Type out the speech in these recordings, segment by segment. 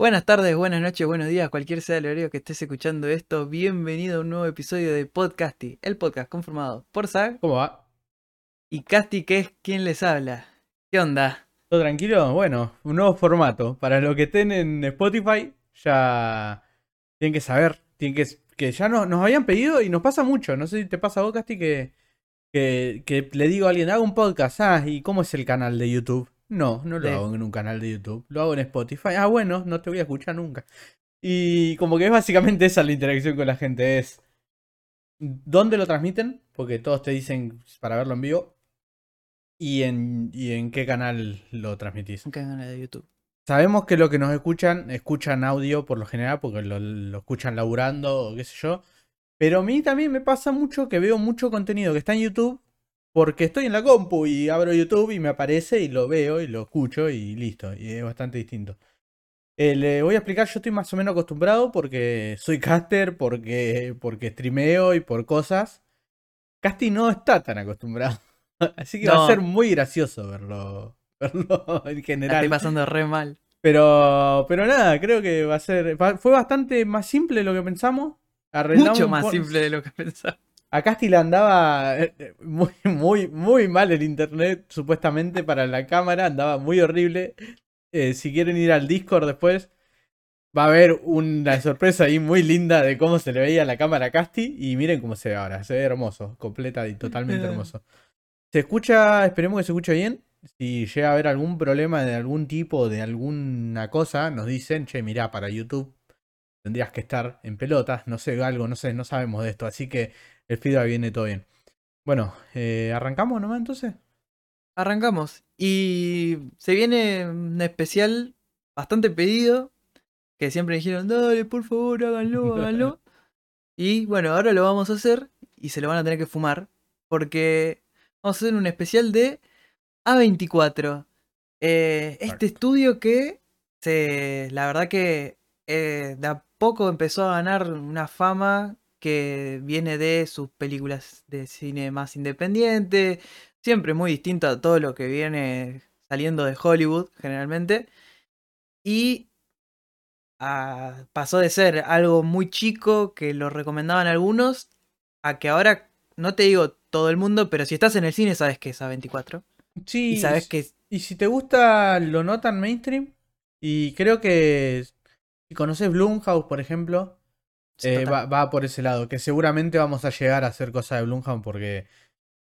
Buenas tardes, buenas noches, buenos días, cualquier sea el horario que estés escuchando esto, bienvenido a un nuevo episodio de Podcasty, el podcast conformado por Zag ¿Cómo va? y Casti, que es quien les habla. ¿Qué onda? ¿Todo tranquilo? Bueno, un nuevo formato. Para los que estén en Spotify, ya tienen que saber, tienen que, que ya no- nos habían pedido y nos pasa mucho. No sé si te pasa a vos, Casti, que, que, que le digo a alguien, hago un podcast. Ah, ¿y cómo es el canal de YouTube? No, no lo hago en un canal de YouTube, lo hago en Spotify. Ah, bueno, no te voy a escuchar nunca. Y como que es básicamente esa la interacción con la gente, es dónde lo transmiten, porque todos te dicen para verlo en vivo, y en, y en qué canal lo transmitís. Un canal de YouTube. Sabemos que lo que nos escuchan, escuchan audio por lo general, porque lo, lo escuchan laburando o qué sé yo. Pero a mí también me pasa mucho que veo mucho contenido que está en YouTube, porque estoy en la compu y abro YouTube y me aparece y lo veo y lo escucho y listo. Y es bastante distinto. Eh, le voy a explicar, yo estoy más o menos acostumbrado porque soy caster, porque, porque streameo y por cosas. Casti no está tan acostumbrado. Así que va a ser muy gracioso verlo, verlo en La general. estoy pasando re mal. Pero, pero nada, creo que va a ser. Fue bastante más simple de lo que pensamos. Arreglamos Mucho más simple de lo que pensaba. A Casti le andaba eh, eh, muy, muy, muy mal el internet, supuestamente para la cámara, andaba muy horrible. Eh, si quieren ir al Discord después, va a haber una sorpresa ahí muy linda de cómo se le veía la cámara a Casti. Y miren cómo se ve ahora, se ve hermoso, completa y totalmente hermoso. Se escucha, esperemos que se escuche bien. Si llega a haber algún problema de algún tipo, de alguna cosa, nos dicen, che, mirá, para YouTube tendrías que estar en pelotas, no sé, algo, no sé, no sabemos de esto, así que el feedback viene todo bien. Bueno, eh, ¿arrancamos nomás entonces? Arrancamos. Y se viene un especial bastante pedido. Que siempre dijeron, dale, por favor, háganlo, háganlo. y bueno, ahora lo vamos a hacer. Y se lo van a tener que fumar. Porque vamos a hacer un especial de A24. Eh, este estudio que se, la verdad que eh, de a poco empezó a ganar una fama que viene de sus películas de cine más independiente, siempre muy distinto a todo lo que viene saliendo de Hollywood generalmente. Y ah, pasó de ser algo muy chico que lo recomendaban algunos a que ahora, no te digo todo el mundo, pero si estás en el cine sabes que es A24. Sí, Y sabes que y si te gusta lo no tan mainstream, y creo que si conoces Blumhouse, por ejemplo, eh, va, va por ese lado, que seguramente vamos a llegar a hacer cosas de Blumhouse porque,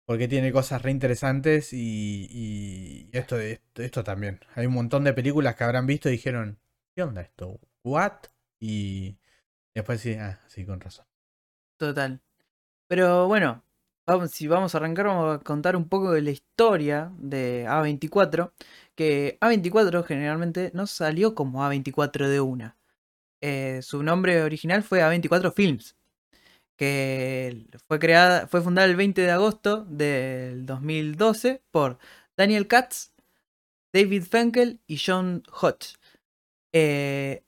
porque tiene cosas re interesantes y, y esto, esto, esto también. Hay un montón de películas que habrán visto y dijeron, ¿qué onda esto? ¿What? Y después sí, ah, sí, con razón. total. Pero bueno, vamos, si vamos a arrancar, vamos a contar un poco de la historia de A24. Que A24 generalmente no salió como A24 de una. Eh, su nombre original fue A24 Films. Que fue creada, fue fundada el 20 de agosto del 2012 por Daniel Katz, David Fenkel y John Hodge. Eh,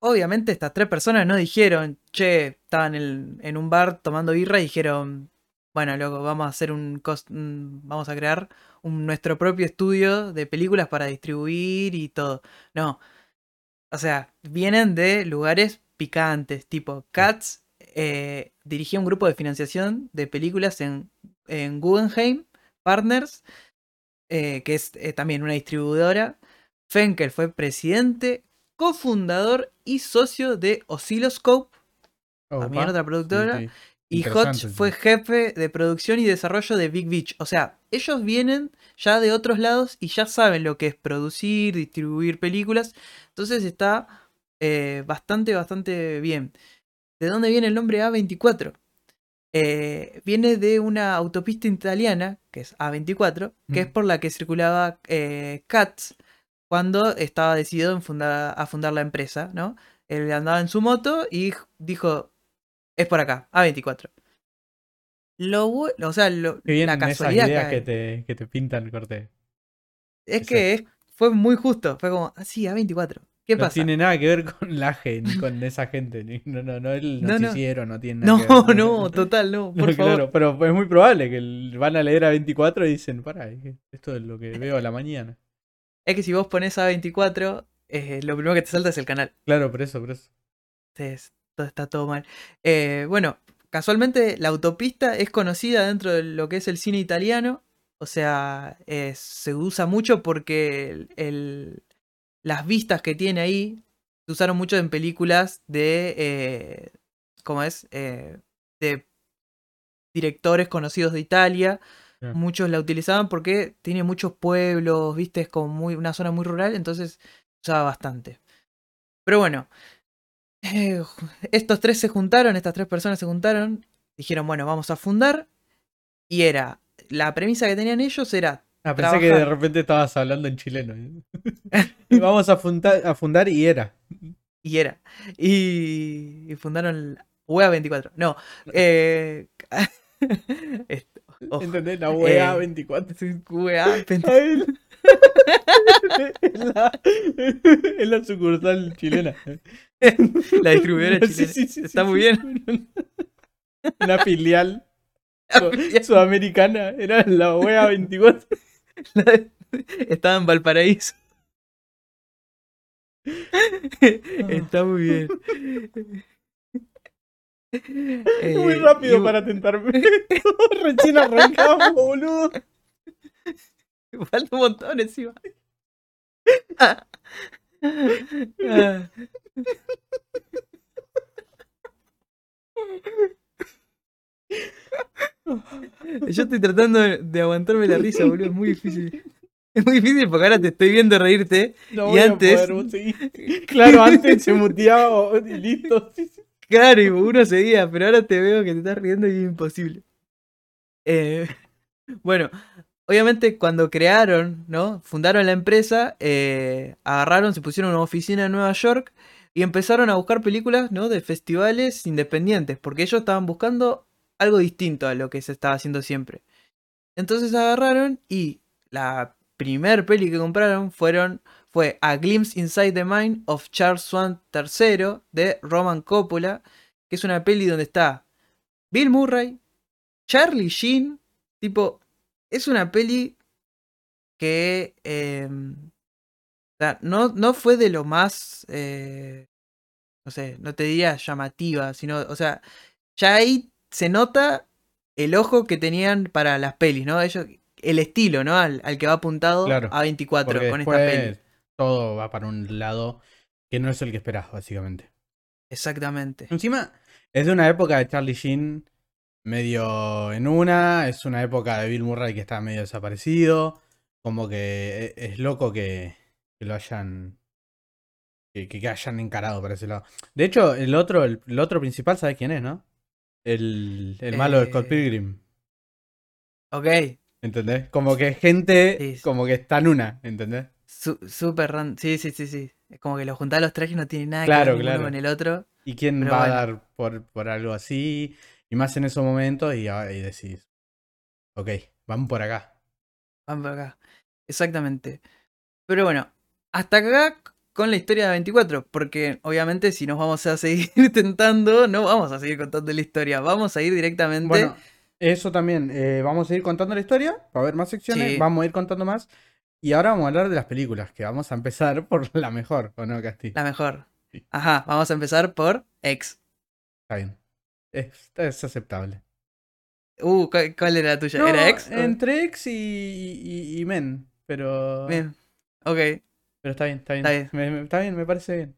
obviamente estas tres personas no dijeron, che, estaban en, en un bar tomando birra y dijeron, bueno, loco, vamos a hacer un, vamos a crear nuestro propio estudio de películas para distribuir y todo. No, o sea, vienen de lugares picantes, tipo Katz eh, dirigía un grupo de financiación de películas en, en Guggenheim Partners, eh, que es eh, también una distribuidora. Fenkel fue presidente, cofundador y socio de Oscilloscope, también otra productora. sí. Y Hodge sí. fue jefe de producción y desarrollo de Big Beach. O sea, ellos vienen ya de otros lados y ya saben lo que es producir, distribuir películas. Entonces está eh, bastante, bastante bien. ¿De dónde viene el nombre A24? Eh, viene de una autopista italiana, que es A24, que es Mm. por la que circulaba eh, Katz cuando estaba decidido en fundar- a fundar la empresa, ¿no? Él andaba en su moto y dijo, es por acá, A24. Lo bueno, o sea, lo- Qué bien la esas casualidad ideas que, te, que te pintan, Cortés. es que es- fue muy justo. Fue como, ah, sí, A24. ¿Qué no pasa? tiene nada que ver con la gente, con esa gente. No, no, no, el No, no. noticiero no tiene nada No, que ver. no, total, no, No, por favor. claro, pero es muy probable que van a leer a 24 y dicen, pará, esto es lo que veo a la mañana. Es que si vos pones A24 eh, lo primero que te salta es el canal. Claro, por eso, por eso. Entonces, todo está todo mal. Eh, bueno, casualmente la autopista es conocida dentro de lo que es el cine italiano. O sea, eh, se usa mucho porque el- el- las vistas que tiene ahí se usaron mucho en películas de. eh, ¿Cómo es? De directores conocidos de Italia. Muchos la utilizaban porque tiene muchos pueblos, viste, es como muy, una zona muy rural, entonces se usaba bastante. Pero bueno, eh, estos tres se juntaron, estas tres personas se juntaron, dijeron, bueno, vamos a fundar. Y era, la premisa que tenían ellos era, Ah, pensé que de repente estabas hablando en chileno. y vamos a fundar, a fundar y era. y era, y, y fundaron UEA 24. No, eh, ¿Entendés? La UEA Eh, 24. UEA 24. Ay, es, la, la sucursal chilena. La distribuidora chilena. sí, sí, Está sí, muy bien. Una filial su- sudamericana. Era la UEA 24. Estaba en Valparaíso. Está muy bien. Muy Eh, rápido y- para tentarme. Recién arrancamos, boludo. Falta un montón encima. Ah. Ah. Yo estoy tratando de- aguantarme la risa, boludo. Es muy difícil. Es muy difícil porque ahora te estoy viendo reírte. No Y voy a antes- poder. Claro, antes se muteaba y listo. Sí, sí. Claro, y uno seguía, pero ahora te veo que te estás riendo y es imposible. Eh, bueno, obviamente cuando crearon, ¿no? Fundaron la empresa, eh, agarraron, se pusieron una oficina en Nueva York y empezaron a buscar películas, ¿no? De festivales independientes, porque ellos estaban buscando algo distinto a lo que se estaba haciendo siempre. Entonces agarraron y la primer peli que compraron fueron fue A Glimpse Inside the Mind of Charles Swan III de Roman Coppola, que es una peli donde está Bill Murray, Charlie Sheen, tipo, es una peli que eh, no, no fue de lo más, eh, no sé, no te diría llamativa, sino, o sea, ya ahí se nota el ojo que tenían para las pelis, ¿no? Ellos, el estilo, ¿no? Al, al que va apuntado Claro, a 24 Porque con esta peli. Todo va para un lado que no es el que esperás, básicamente. Exactamente. Encima, es de una época de Charlie Sheen medio en una, es una época de Bill Murray que está medio desaparecido, como que e- es loco que, que lo hayan que, que hayan encarado por ese lado. De hecho, el otro, el, el otro principal, ¿sabes quién es, no? El, el malo de Scott Eh, Pilgrim. Ok, ¿Entendés? Como que gente, sí. como que está en una, ¿entendés? Su- súper ran- Sí, sí, sí, sí. Es como que los juntás los tres y no tienen nada Claro, que ver claro. con el otro. ¿Y quién va bueno. a dar por, por algo así? Y más en esos momentos y, y decís, ok, vamos por acá. Van por acá. Exactamente. Pero bueno, hasta acá con la historia de 24, porque obviamente si nos vamos a seguir tentando, no vamos a seguir contando la historia, vamos a ir directamente. Bueno, eso también. eh, vamos a ir contando la historia, va a haber más secciones, Sí. vamos a ir contando más. Y ahora vamos a hablar de las películas, que vamos a empezar por la mejor, ¿o no, Casti? la mejor. Sí. Ajá, vamos a empezar por X. Está bien. Es, es aceptable. Uh, ¿cuál, cuál era la tuya? No, ¿Era X? Entre ex y, y, y men, pero... Bien. Ok. Pero está bien, está bien. Está bien. Me, me- está bien, me parece bien.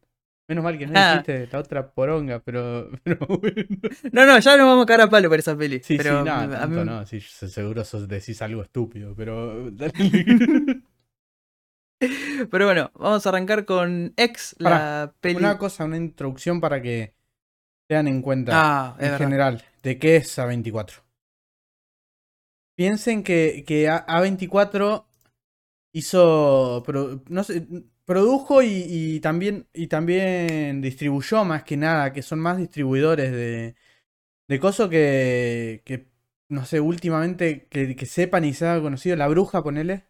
Menos mal que no Ah. dijiste la otra poronga, pero, pero bueno. No, no, ya nos vamos a cagar a palo por esa peli. Sí, pero sí, no, tanto mí- no. Sí, se- seguro sos, decís algo estúpido, pero. Pero bueno, vamos a arrancar con X, la peli. una cosa, una introducción para que tengan en cuenta Ah, en general de qué es A24. Piensen que, que A- A24 hizo. no sé, produjo y, y también, y también distribuyó más que nada, que son más distribuidores de, de cosas que, que, no sé, últimamente que, que sepan y se haga conocido. La bruja, ponele.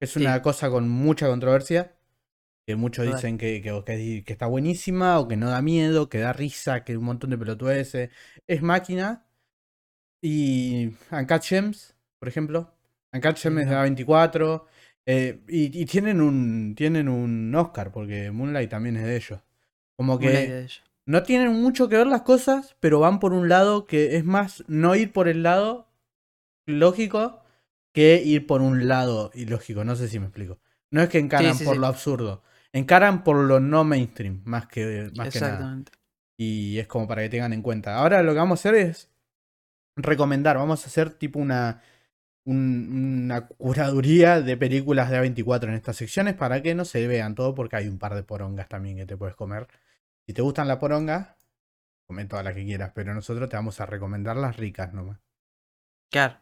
Es Sí. una cosa con mucha controversia. Que muchos dicen que, que, está buenísima o que no da miedo, que da risa, que un montón de pelotudeces. Es máquina. Y Uncut Gems, por ejemplo. Uncut Gems es de no. A24. Eh, y, y tienen un tienen un Oscar, porque Moonlight también es de ellos. Como que Moonlight de ellos. no tienen mucho que ver las cosas, pero van por un lado que es más no ir por el lado lógico que ir por un lado ilógico. No sé si me explico. No es que encaran sí, por sí. lo absurdo, encaran por lo no mainstream, más que, más que nada. Exactamente. Y es como para que tengan en cuenta. Ahora lo que vamos a hacer es recomendar. Vamos a hacer tipo una, un- una curaduría de películas de A24 en estas secciones para que no se vean todo porque hay un par de porongas también que te puedes comer. Si te gustan las porongas, come todas las que quieras, pero nosotros te vamos a recomendar las ricas nomás. Claro.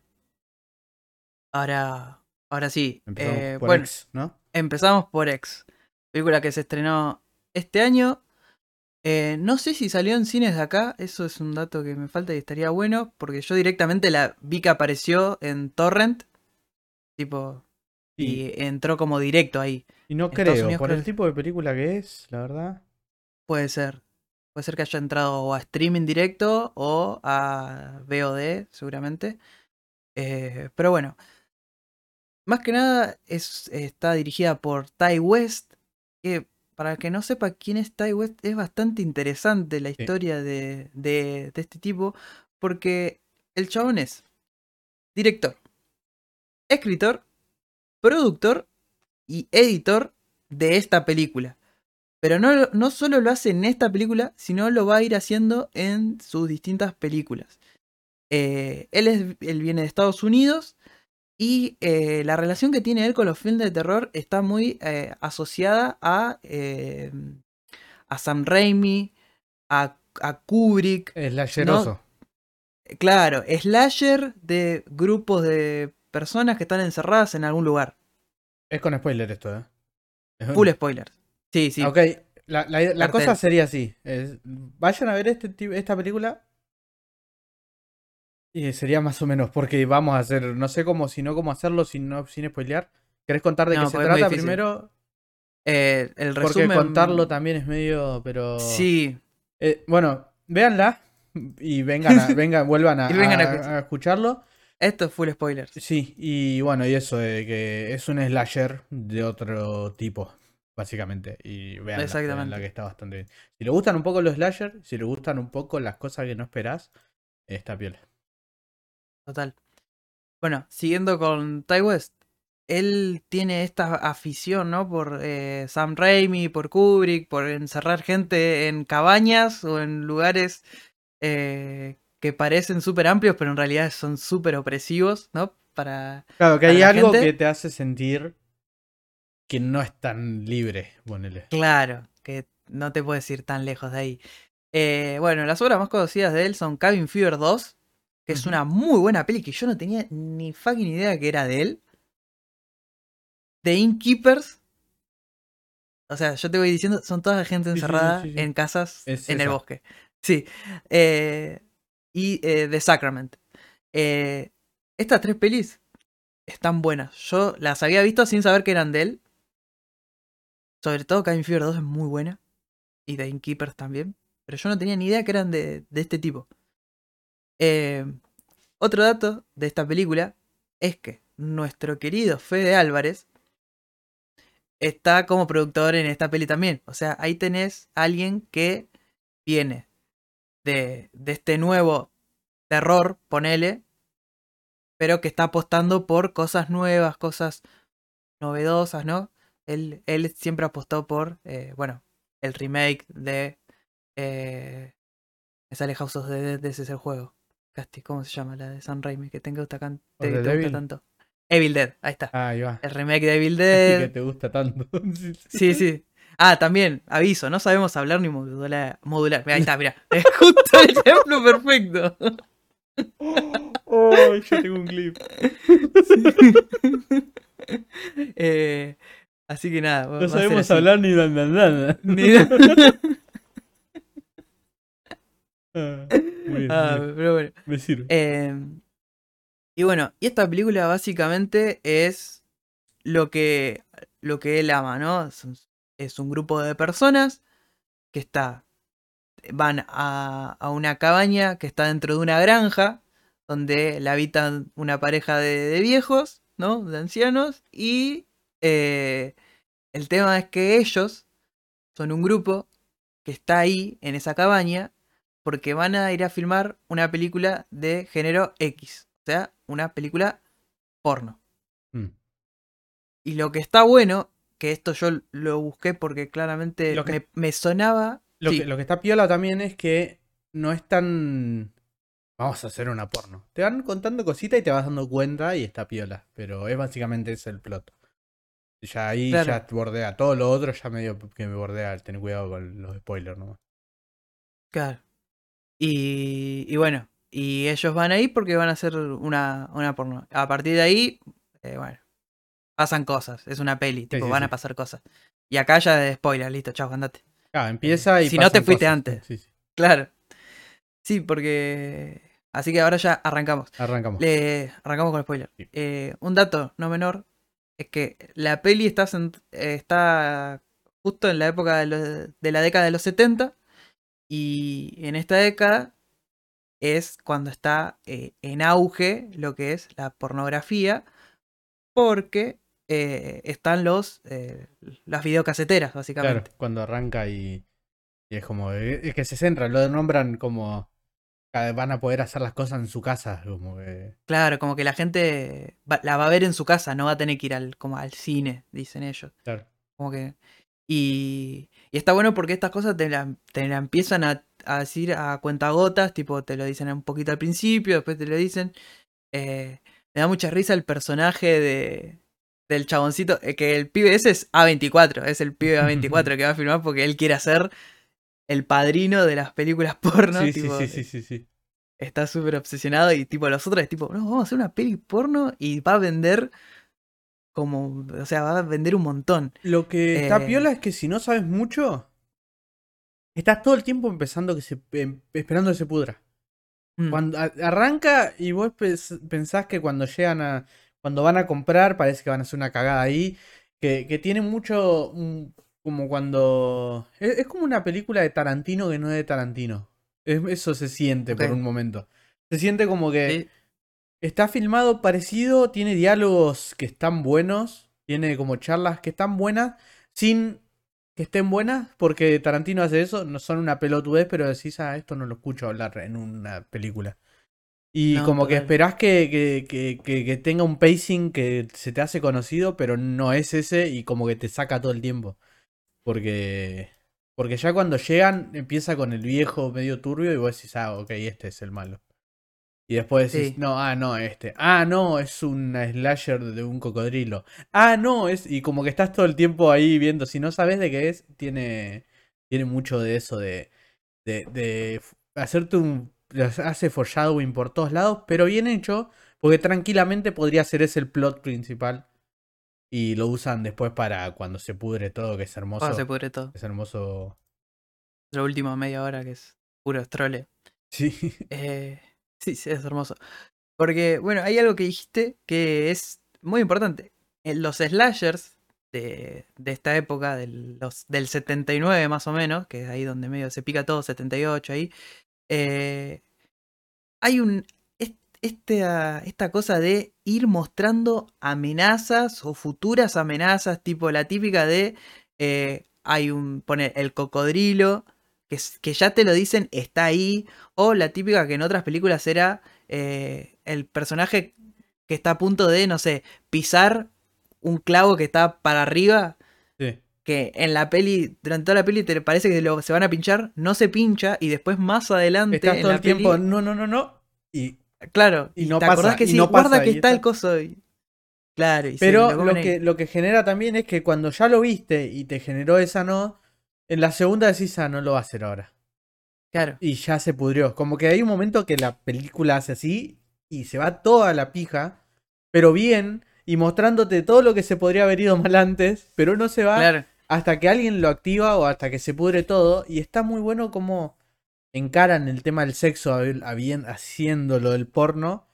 Ahora, ahora sí. Empezamos eh, por bueno, X, ¿no? empezamos por X. Película que se estrenó este año. Eh, no sé si salió en cines de acá. Eso es un dato que me falta y estaría bueno. Porque yo directamente la vi que apareció en Torrent. Tipo. Y, Y entró como directo ahí. y no Estados creo, Unidos por creo el tipo de película que es, la verdad. Puede ser. Puede ser que haya entrado o a streaming directo o a VOD, seguramente. Eh, pero bueno. Más que nada es, está dirigida por Ty West. Que para el que no sepa quién es Ty West, es bastante interesante la historia de, de- de este tipo. Porque el chabón es director, escritor, productor y editor de esta película. Pero no, no solo lo hace en esta película, sino lo va a ir haciendo en sus distintas películas. Eh, él, es, él viene de Estados Unidos y eh, la relación que tiene él con los films de terror está muy eh, asociada a, eh, a Sam Raimi, a, a Kubrick. Es layeroso. Claro, slasher de grupos de personas que están encerradas en algún lugar. Es con spoiler esto, ¿eh? Es- Full spoilers. Sí, sí. Ok, la, la- cosa sería así. es- vayan a ver este, esta película. Y sería más o menos, porque vamos a hacer, no sé cómo, si no cómo hacerlo sin, no, sin spoilear. ¿Querés contar de No, qué se pues trata primero? Eh, el Porque resumen. contarlo también es medio, pero... Sí, Eh, bueno, véanla y vengan, a- vengan vuelvan a, Y vengan a a- escuchar. a escucharlo. esto es full spoilers. Sí, y bueno, y eso de que es un slasher de otro tipo, básicamente. Y vean la que está bastante bien. Si le gustan un poco los slasher, si le gustan un poco las cosas que no esperás, está piola. Total. Bueno, siguiendo con Ty West. Él tiene esta afición, ¿no? Por eh, Sam Raimi, por Kubrick, por encerrar gente en cabañas o en lugares eh, que parecen súper amplios, pero en realidad son súper opresivos, ¿no? Para... Claro, que Para hay algo gente- que te hace sentir que no es tan libre, ponele. Claro, que no te puedes ir tan lejos de ahí. Eh, bueno, las obras más conocidas de él son Cabin Fever 2, que es una muy buena peli que yo no tenía ni fucking idea que era de él. The Innkeepers. O sea, yo te voy diciendo, son toda la gente Sí, sí, sí, encerrada sí, en casas Es en el bosque. Sí. Eh, y eh, The Sacrament. Eh, estas tres pelis están buenas. Yo las había visto sin saber que eran de él. Sobre todo Cabin Fever 2 es muy buena. Y The Innkeepers también. Pero yo no tenía ni idea que eran de, de este tipo. Eh, otro dato de esta película es que nuestro querido Fede Álvarez está como productor en esta peli también. O sea, ahí tenés a alguien que viene de, de este nuevo terror, ponele, pero que está apostando por cosas nuevas, cosas novedosas, ¿no? Él, él siempre apostó por, eh, bueno, el remake de... Eh, me sale House of the Dead, ese es el juego. Casti, ¿cómo se llama? La de San Raimi, que te gusta, can- ¿O te- gusta tanto. Evil Dead, ahí está. Ah, ahí va. El remake de Evil que Dead. te gusta tanto. Sí, sí. Ah, también, aviso, no sabemos hablar ni modular. modular. Ahí está, mira. Es justo el ejemplo perfecto. Oh, yo tengo un clip. Eh, así que nada. No sabemos hablar ni nada. Ni- muy bien, Ah, muy bien. pero bueno. me sirve. Eh, y bueno, y esta película básicamente es lo que, lo que él ama, ¿no? Es un, es un grupo de personas que está, van a, a una cabaña que está dentro de una granja, donde la habitan una pareja de, de viejos, ¿no? De ancianos, y Eh, el tema es que ellos son un grupo que está ahí, en esa cabaña, porque van a ir a filmar una película de género X. O sea, una película porno. Mm. Y lo que está bueno, que esto yo lo busqué porque claramente Lo que- me, me sonaba. Lo, sí, que, lo que está piola también es que no es tan. Vamos a hacer una porno. Te van contando cositas y te vas dando cuenta y está piola. Pero es básicamente ese el plot. Ya ahí Claro. ya te bordea. Todo lo otro ya medio que me bordea. Tener cuidado con los spoilers nomás. Claro. Y, y bueno, y ellos van ahí porque van a hacer una, una porno. A partir de ahí, eh, bueno, pasan cosas. Es una peli, tipo, sí, van sí. a pasar cosas. Y acá ya de spoiler, listo, chao, andate. Ah, empieza y. Si no te fuiste cosas. antes. Sí, sí. Claro. Sí, porque. Así que ahora ya arrancamos. Arrancamos. Le arrancamos con spoiler. Sí. Eh, un dato no menor es que la peli está, eh, está justo en la época de, lo- de la década de los 70 y en esta década es cuando está eh, en auge lo que es la pornografía porque eh, están los eh, las videocaseteras Claro, básicamente. cuando arranca y, y es como. Es que se centra, lo nombran como. Van a poder hacer las cosas en su casa. Como que. Claro, como que la gente va- la va a ver en su casa, no va a tener que ir al, como al cine, dicen ellos. Claro. Como que. Y, y está bueno porque estas cosas te la, te la empiezan a, a decir a cuentagotas, tipo te lo dicen un poquito al principio, después te lo dicen. Eh, me da mucha risa el personaje de, del chaboncito, eh, que el pibe ese es A24, es el pibe A24 que va a filmar porque él quiere ser el padrino de las películas porno. sí, tipo, sí, sí, sí, sí, sí. está súper obsesionado y tipo los otros es tipo, no, vamos a hacer una peli porno y va a vender como, o sea, va a vender un montón. Lo que está Eh, piola es que si no sabes mucho, estás todo el tiempo empezando que se, em- esperando que se pudra. Mm, Cuando a- arranca y vos pens- pensás que cuando llegan a. Cuando van a comprar, parece que van a hacer una cagada ahí. Que, que tiene mucho. mm, como cuando. Es, es como una película de Tarantino que no es de Tarantino. Es- eso se siente por un momento. Se siente como que. sí, Está filmado parecido, tiene diálogos que están buenos, tiene como charlas que están buenas, sin que estén buenas, porque Tarantino hace eso, no son una pelotudez, pero decís, ah, esto no lo escucho hablar en una película. Y No, como que esperás que, que, que, que- que tenga un pacing que se te hace conocido, pero no es ese y como que te saca todo el tiempo. Porque, porque ya cuando llegan empieza con el viejo medio turbio y vos decís, ah, ok, este es el malo. Y después decís, Sí. no, ah, no, este. Ah, no, es una slasher de un cocodrilo. Ah, no, es. Y como que estás todo el tiempo ahí viendo. Si no sabes de qué es, tiene. Tiene mucho de eso de. De, de hacerte un. Hace foreshadowing por todos lados, pero bien hecho. Porque tranquilamente podría ser ese el plot principal. Y lo usan después para cuando se pudre todo, que es hermoso. cuando se pudre todo. Es hermoso. La última media hora que es puro trole. Sí. Eh, sí, sí, es hermoso. Porque, bueno, hay algo que dijiste que es muy importante. En los slashers de, de esta época, del, los, del 79 más o menos, que es ahí donde medio se pica todo, 78 ahí, eh, hay un... es- Esta, esta cosa de ir mostrando amenazas o futuras amenazas, tipo la típica de eh, hay un, pone el cocodrilo, que, ya te lo dicen, está ahí, o la típica que en otras películas era eh, el personaje que está a punto de, no sé, pisar un clavo que está para arriba, Sí. que en la peli, durante toda la peli te parece que lo- se van a pinchar, no se pincha, y después más adelante Estás en todo la el tiempo, no, no, no, no. Y claro, y y, no te pasa, acordás que y sí, no guarda pasa, que está el coso. y- Claro, y Pero lo lo que, lo que genera también es que cuando ya lo viste y te generó esa no, en la segunda decís, ah, no lo va a hacer ahora. Claro, Y ya se pudrió. Como que hay un momento que la película hace así y se va toda la pija, pero bien, y mostrándote todo lo que se podría haber ido mal antes, pero no se va claro. hasta que alguien lo activa o hasta que se pudre todo. Y está muy bueno como encaran el tema del sexo habien- haciéndolo del porno.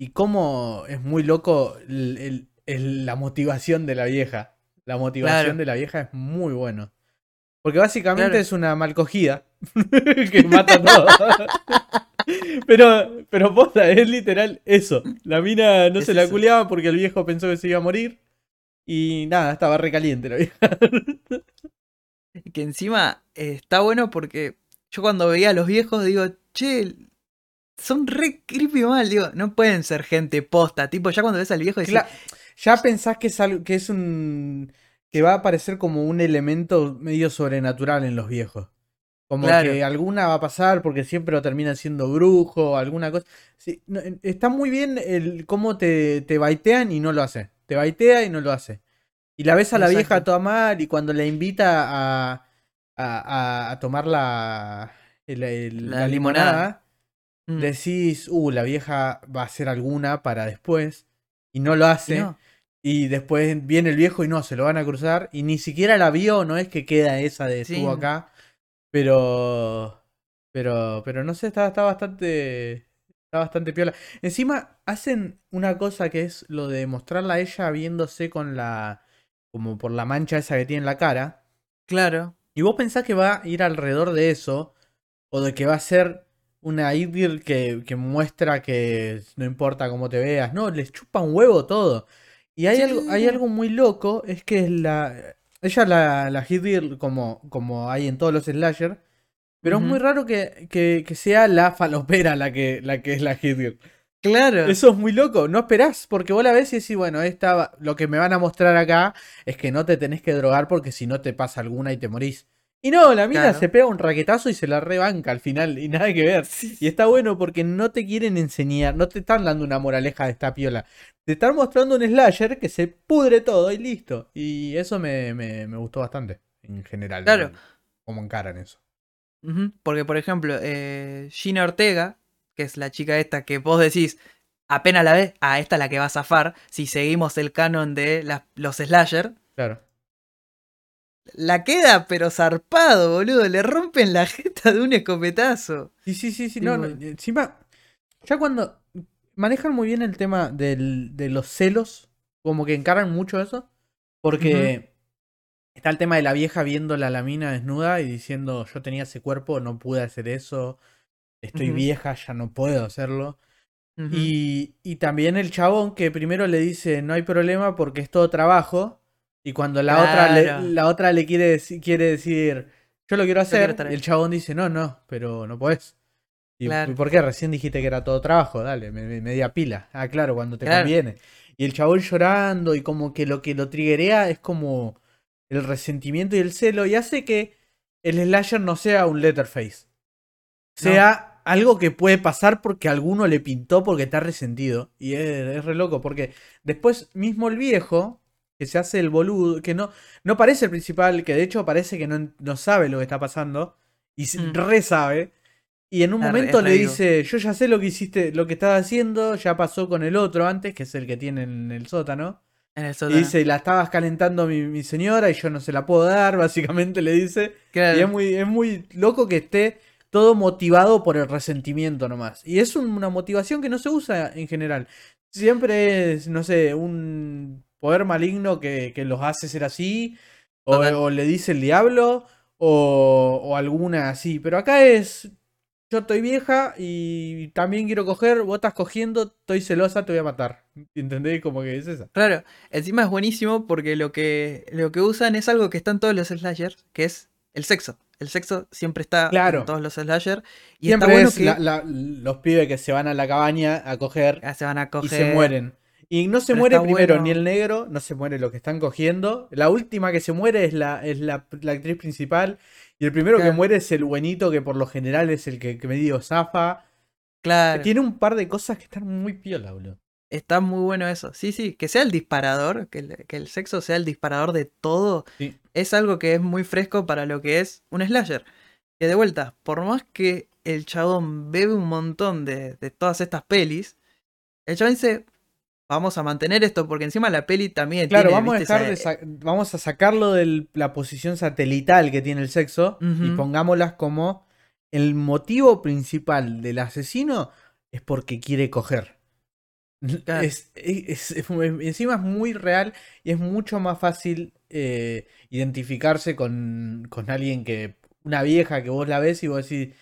Y cómo es muy loco el- el- el- la motivación de la vieja. La motivación Claro. de la vieja es muy bueno. Porque básicamente Claro. es una malcogida que mata todo. pero, pero posta, es literal eso. La mina no se la eso. culeaba porque el viejo pensó que se iba a morir. Y nada, estaba recaliente la vieja. Que encima eh, está bueno porque yo cuando veía a los viejos digo, che, son re creepy mal, digo, no pueden ser gente posta. Tipo, ya cuando ves al viejo decís, ya pensás que es, algo, que es un. Que va a aparecer como un elemento medio sobrenatural en los viejos. Como Claro. que alguna va a pasar porque siempre lo terminan siendo brujo alguna cosa. Sí, no, está muy bien el cómo te, te baitean y no lo hace. Te baitea y no lo hace. Y la ves a la vieja toda mal y cuando la invita a, a, a- a tomar la, el- el- La la limonada. limonada, mm, decís, uh, la vieja va a hacer alguna para después. Y no lo hace. no. Y después viene el viejo y no, se lo van a cruzar. Y ni siquiera la vio, no es que queda esa de Sí. estuvo acá. Pero. Pero. Pero no sé, está, está bastante. Está bastante piola. Encima hacen una cosa que es lo de mostrarla a ella viéndose con la. como por la mancha esa que tiene en la cara. Claro. Y vos pensás que va a ir alrededor de eso. O de que va a ser una Idir que, que muestra que no importa cómo te veas. No, les chupa un huevo todo. Y hay, Sí, algo, hay algo muy loco. Es que la. Ella la, la Idir como, como hay en todos los slasher. Pero es muy raro que, que, que sea la falopera la que, la que es la Idir. Claro. Eso es muy loco, no esperás, porque vos la ves y decís, bueno, esta, lo que me van a mostrar acá es que no te tenés que drogar porque si no te pasa alguna y te morís. Y no, la mina Claro. se pega un raquetazo y se la rebanca al final y nada que ver. Sí, Y está bueno porque no te quieren enseñar, no te están dando una moraleja de esta piola. Te están mostrando un slasher que se pudre todo y listo. Y eso me, me, me gustó bastante, en general. Claro. Como encaran eso. Porque, por ejemplo, eh, Gina Ortega, que es la chica esta que vos decís, apenas la ves, ah, esta es la que va a zafar, si seguimos el canon de los slasher, Claro. La queda pero zarpado, boludo, le rompen la jeta de un escopetazo. Sí, sí, sí, sí. No, no, encima, ya cuando manejan muy bien el tema del- de los celos, como que encaran mucho eso, porque está el tema de la vieja viendo a la mina desnuda y diciendo, yo tenía ese cuerpo, no pude hacer eso, estoy vieja, ya no puedo hacerlo. Y, y también el chabón que primero le dice, no hay problema porque es todo trabajo, y cuando la, otra, le, la otra le quiere, deci- quiere decir, yo lo quiero hacer, el chabón dice, no, no, pero no podés. ¿Y Claro. por qué? Recién dijiste que era todo trabajo, dale, me, me- media pila. Ah, claro, cuando te Claro. conviene. Y el chabón llorando y como que lo que lo triguea es como el resentimiento y el celo y hace que el slasher no sea un letterface. Sea algo que puede pasar porque alguno le pintó porque está resentido. Y es, es re loco porque después mismo el viejo que se hace el boludo, que no, no parece el principal, que de hecho parece que no, no sabe lo que está pasando y Mm. re sabe. Y en un momento le dice, yo ya sé lo que hiciste, lo que estabas haciendo, ya pasó con el otro antes, que es el que tiene en el sótano. En el Y sótano. dice, la estabas calentando mi, mi señora y yo no se la puedo dar, básicamente le dice. Claro. Y es muy, es muy loco que esté todo motivado por el resentimiento nomás. Y es un- una motivación que no se usa en general. Siempre es, no sé, un poder maligno que, que los hace ser así. O, le dice el diablo. O, o alguna así. Pero acá es. Yo estoy vieja y también quiero coger. Vos estás cogiendo, estoy celosa, te voy a matar. ¿Entendés? Como que es esa. Claro, encima es buenísimo porque lo que, lo que usan es algo que está en todos los slashers, que es el sexo. El sexo siempre está Claro. en todos los slashers. Y Siempre está bueno es que la- la- los pibes que se van a la cabaña a coger. se van a y coger. se mueren. Y no se Pero muere primero bueno. ni el negro, no se muere lo que están cogiendo. La última que se muere es la, es la, la actriz principal. Y el primero que muere es el buenito, que por lo general es el que, que medio zafa. Claro, Tiene un par de cosas que están muy piola, boludo. está muy bueno eso. Sí, sí, que sea el disparador, que el, que el sexo sea el disparador de todo, Sí. es algo que es muy fresco para lo que es un slasher. Que de vuelta, por más que el chabón bebe un montón de, de todas estas pelis, el chabón dice, vamos a mantener esto, porque encima la peli también Claro, tiene, vamos a, dejar de vamos a sacarlo de la posición satelital que tiene el sexo y pongámoslas como el motivo principal del asesino es porque quiere coger. Claro. Es, es- es- encima es muy real y es mucho más fácil eh, identificarse con, con alguien que. Una vieja que vos la ves y vos decís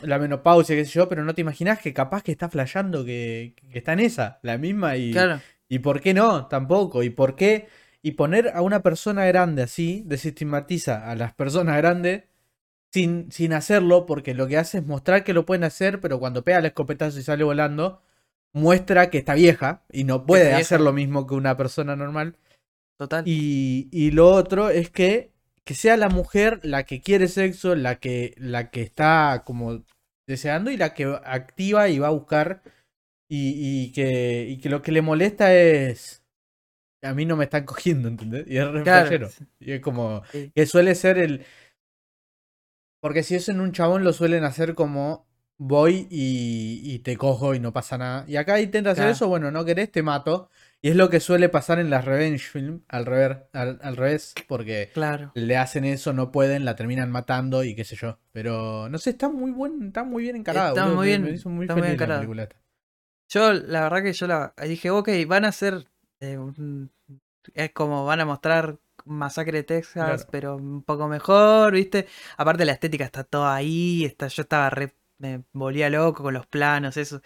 la menopausia, qué sé yo, pero no te imaginás que capaz que está flasheando que, que está en esa, la misma y. Claro, ¿Y por qué no? Tampoco. ¿Y por qué Y poner a una persona grande así desestigmatiza a las personas grandes sin, sin hacerlo, porque lo que hace es mostrar que lo pueden hacer, pero cuando pega el escopetazo y sale volando, muestra que está vieja y no puede hacer lo mismo que una persona normal. Total. Y, y lo otro es que, que sea la mujer la que quiere sexo, la que, la que está como deseando y la que activa y va a buscar. Y, y que, y que lo que le molesta es. A mí no me están cogiendo, ¿entendés? Y es re Claro. Y es como. Sí. Que suele ser el. Porque si es en un chabón, lo suelen hacer como. Voy y, y te cojo y no pasa nada. Y acá intenta hacer Claro. eso, bueno, no querés, te mato. Y es lo que suele pasar en las revenge film, al, rever, al, al revés, porque Claro. le hacen eso, no pueden, la terminan matando y qué sé yo. Pero no sé, está muy buen, está muy bien encarado. Está muy bien, me hizo muy está muy la encarado. película. Yo, la verdad que yo la dije, ok, van a hacer. eh, es como van a mostrar Masacre de Texas, Claro. pero un poco mejor, ¿viste? Aparte, la estética está toda ahí. Está, yo estaba re. Me volvía loco con los planos, eso.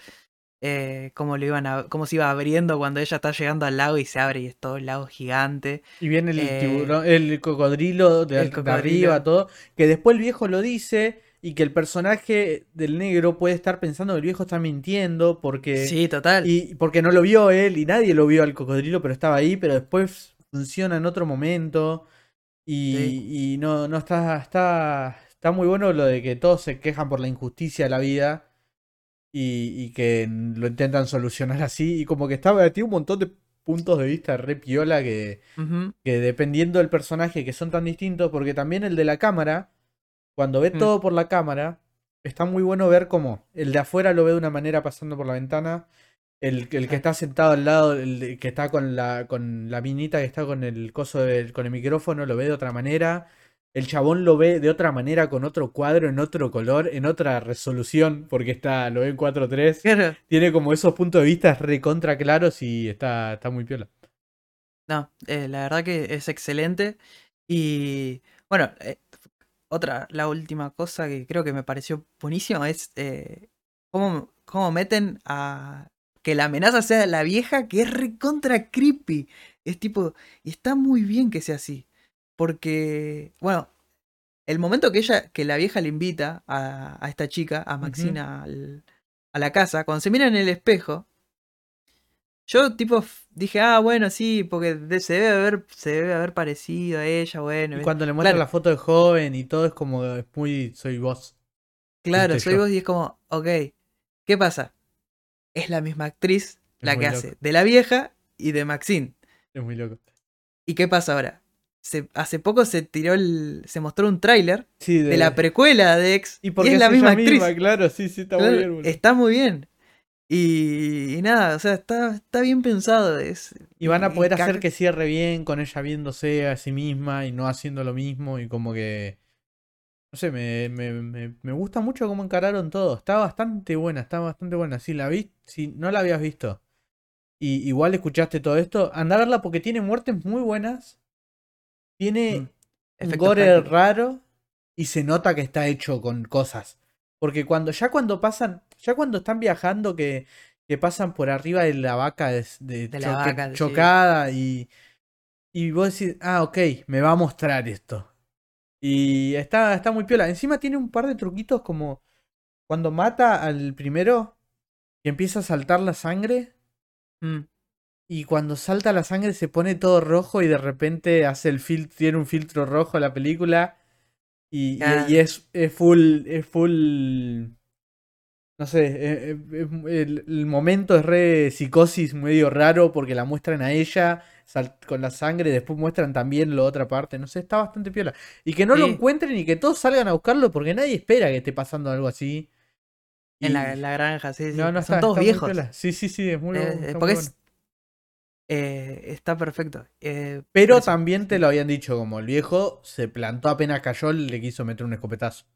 Eh, cómo, lo iban a, cómo se iba abriendo cuando ella está llegando al lago y se abre y es todo el lago gigante. Y viene el Eh, tiburón, el cocodrilo de, el de cocodrilo. arriba, todo. Que después el viejo lo dice y que el personaje del negro puede estar pensando que el viejo está mintiendo porque. Sí, total. Y porque no lo vio él y nadie lo vio al cocodrilo, pero estaba ahí, pero después funciona en otro momento. Y, Sí. y no, no está, está, está muy bueno lo de que todos se quejan por la injusticia de la vida y, y que lo intentan solucionar así. Y como que estaba, tiene un montón de puntos de vista re piola que, que dependiendo del personaje que son tan distintos, porque también el de la cámara, cuando ve Mm. todo por la cámara, está muy bueno ver cómo el de afuera lo ve de una manera pasando por la ventana, el, el que está sentado al lado, el que está con la, con la minita que está con el coso del, con el micrófono, lo ve de otra manera. El chabón lo ve de otra manera, con otro cuadro, en otro color, en otra resolución, porque está, lo ve en 4.3. Claro. Tiene como esos puntos de vista recontra claros y está, está muy piola. No, eh, la verdad que es excelente. Y bueno, eh, otra, la última cosa que creo que me pareció buenísimo es eh, cómo, cómo meten a que la amenaza sea la vieja, que es recontra creepy. Es tipo, y está muy bien que sea así. Porque, bueno, el momento que ella, que la vieja le invita a, a esta chica, a Maxina, al- a la casa, cuando se mira en el espejo, yo tipo dije, ah, bueno, sí, porque de- se debe haber, se debe haber parecido a ella, bueno. Y cuando le muestra claro. la foto de joven y todo es como es muy soy vos. Claro, soy yo. vos y es como, ok, ¿qué pasa? Es la misma actriz la que loco. hace de la vieja y de Maxine. Es muy loco. ¿Y qué pasa ahora? Se, hace poco se tiró el, se mostró un tráiler Sí, de la precuela de Ex y y, porque es la misma actriz. misma, claro, sí, sí, está Claro, muy bien. está muy bien. Y, y nada, o sea, está, está bien pensado. Es, Y van a poder hacer que cierre bien con ella viéndose a sí misma y no haciendo lo mismo y como que... No sé, me, me, me, me gusta mucho cómo encararon todo. Está bastante buena, está bastante buena. Si la vi, si no la habías visto y igual escuchaste todo esto, anda a verla porque tiene muertes muy buenas. Tiene Mm, gore raro y se nota que está hecho con cosas. Porque cuando, ya cuando pasan, ya cuando están viajando que, que pasan por arriba de la vaca de, de De la choque- vaca, sí. chocada y, y vos decís, ah, ok, me va a mostrar esto. Y está, está muy piola. Encima tiene un par de truquitos como cuando mata al primero y empieza a saltar la sangre. Mm, Y cuando salta la sangre se pone todo rojo y de repente hace el filtro, tiene un filtro rojo la película. Y, y- Ah. y es, es full, es full. No sé, eh, eh, es- el, el momento es re psicosis medio raro porque la muestran a ella sal- con la sangre y después muestran también la otra parte. No sé, está bastante piola. Y que no lo encuentren y que todos salgan a buscarlo porque nadie espera que esté pasando algo así. En la, la granja, sí, sí. no, no Son está, todos está viejos. Sí, sí, sí, es muy, Eh, muy bueno. es- eh, está perfecto. Eh, Pero también te lo habían dicho, como el viejo se plantó apenas cayó, le quiso meter un escopetazo.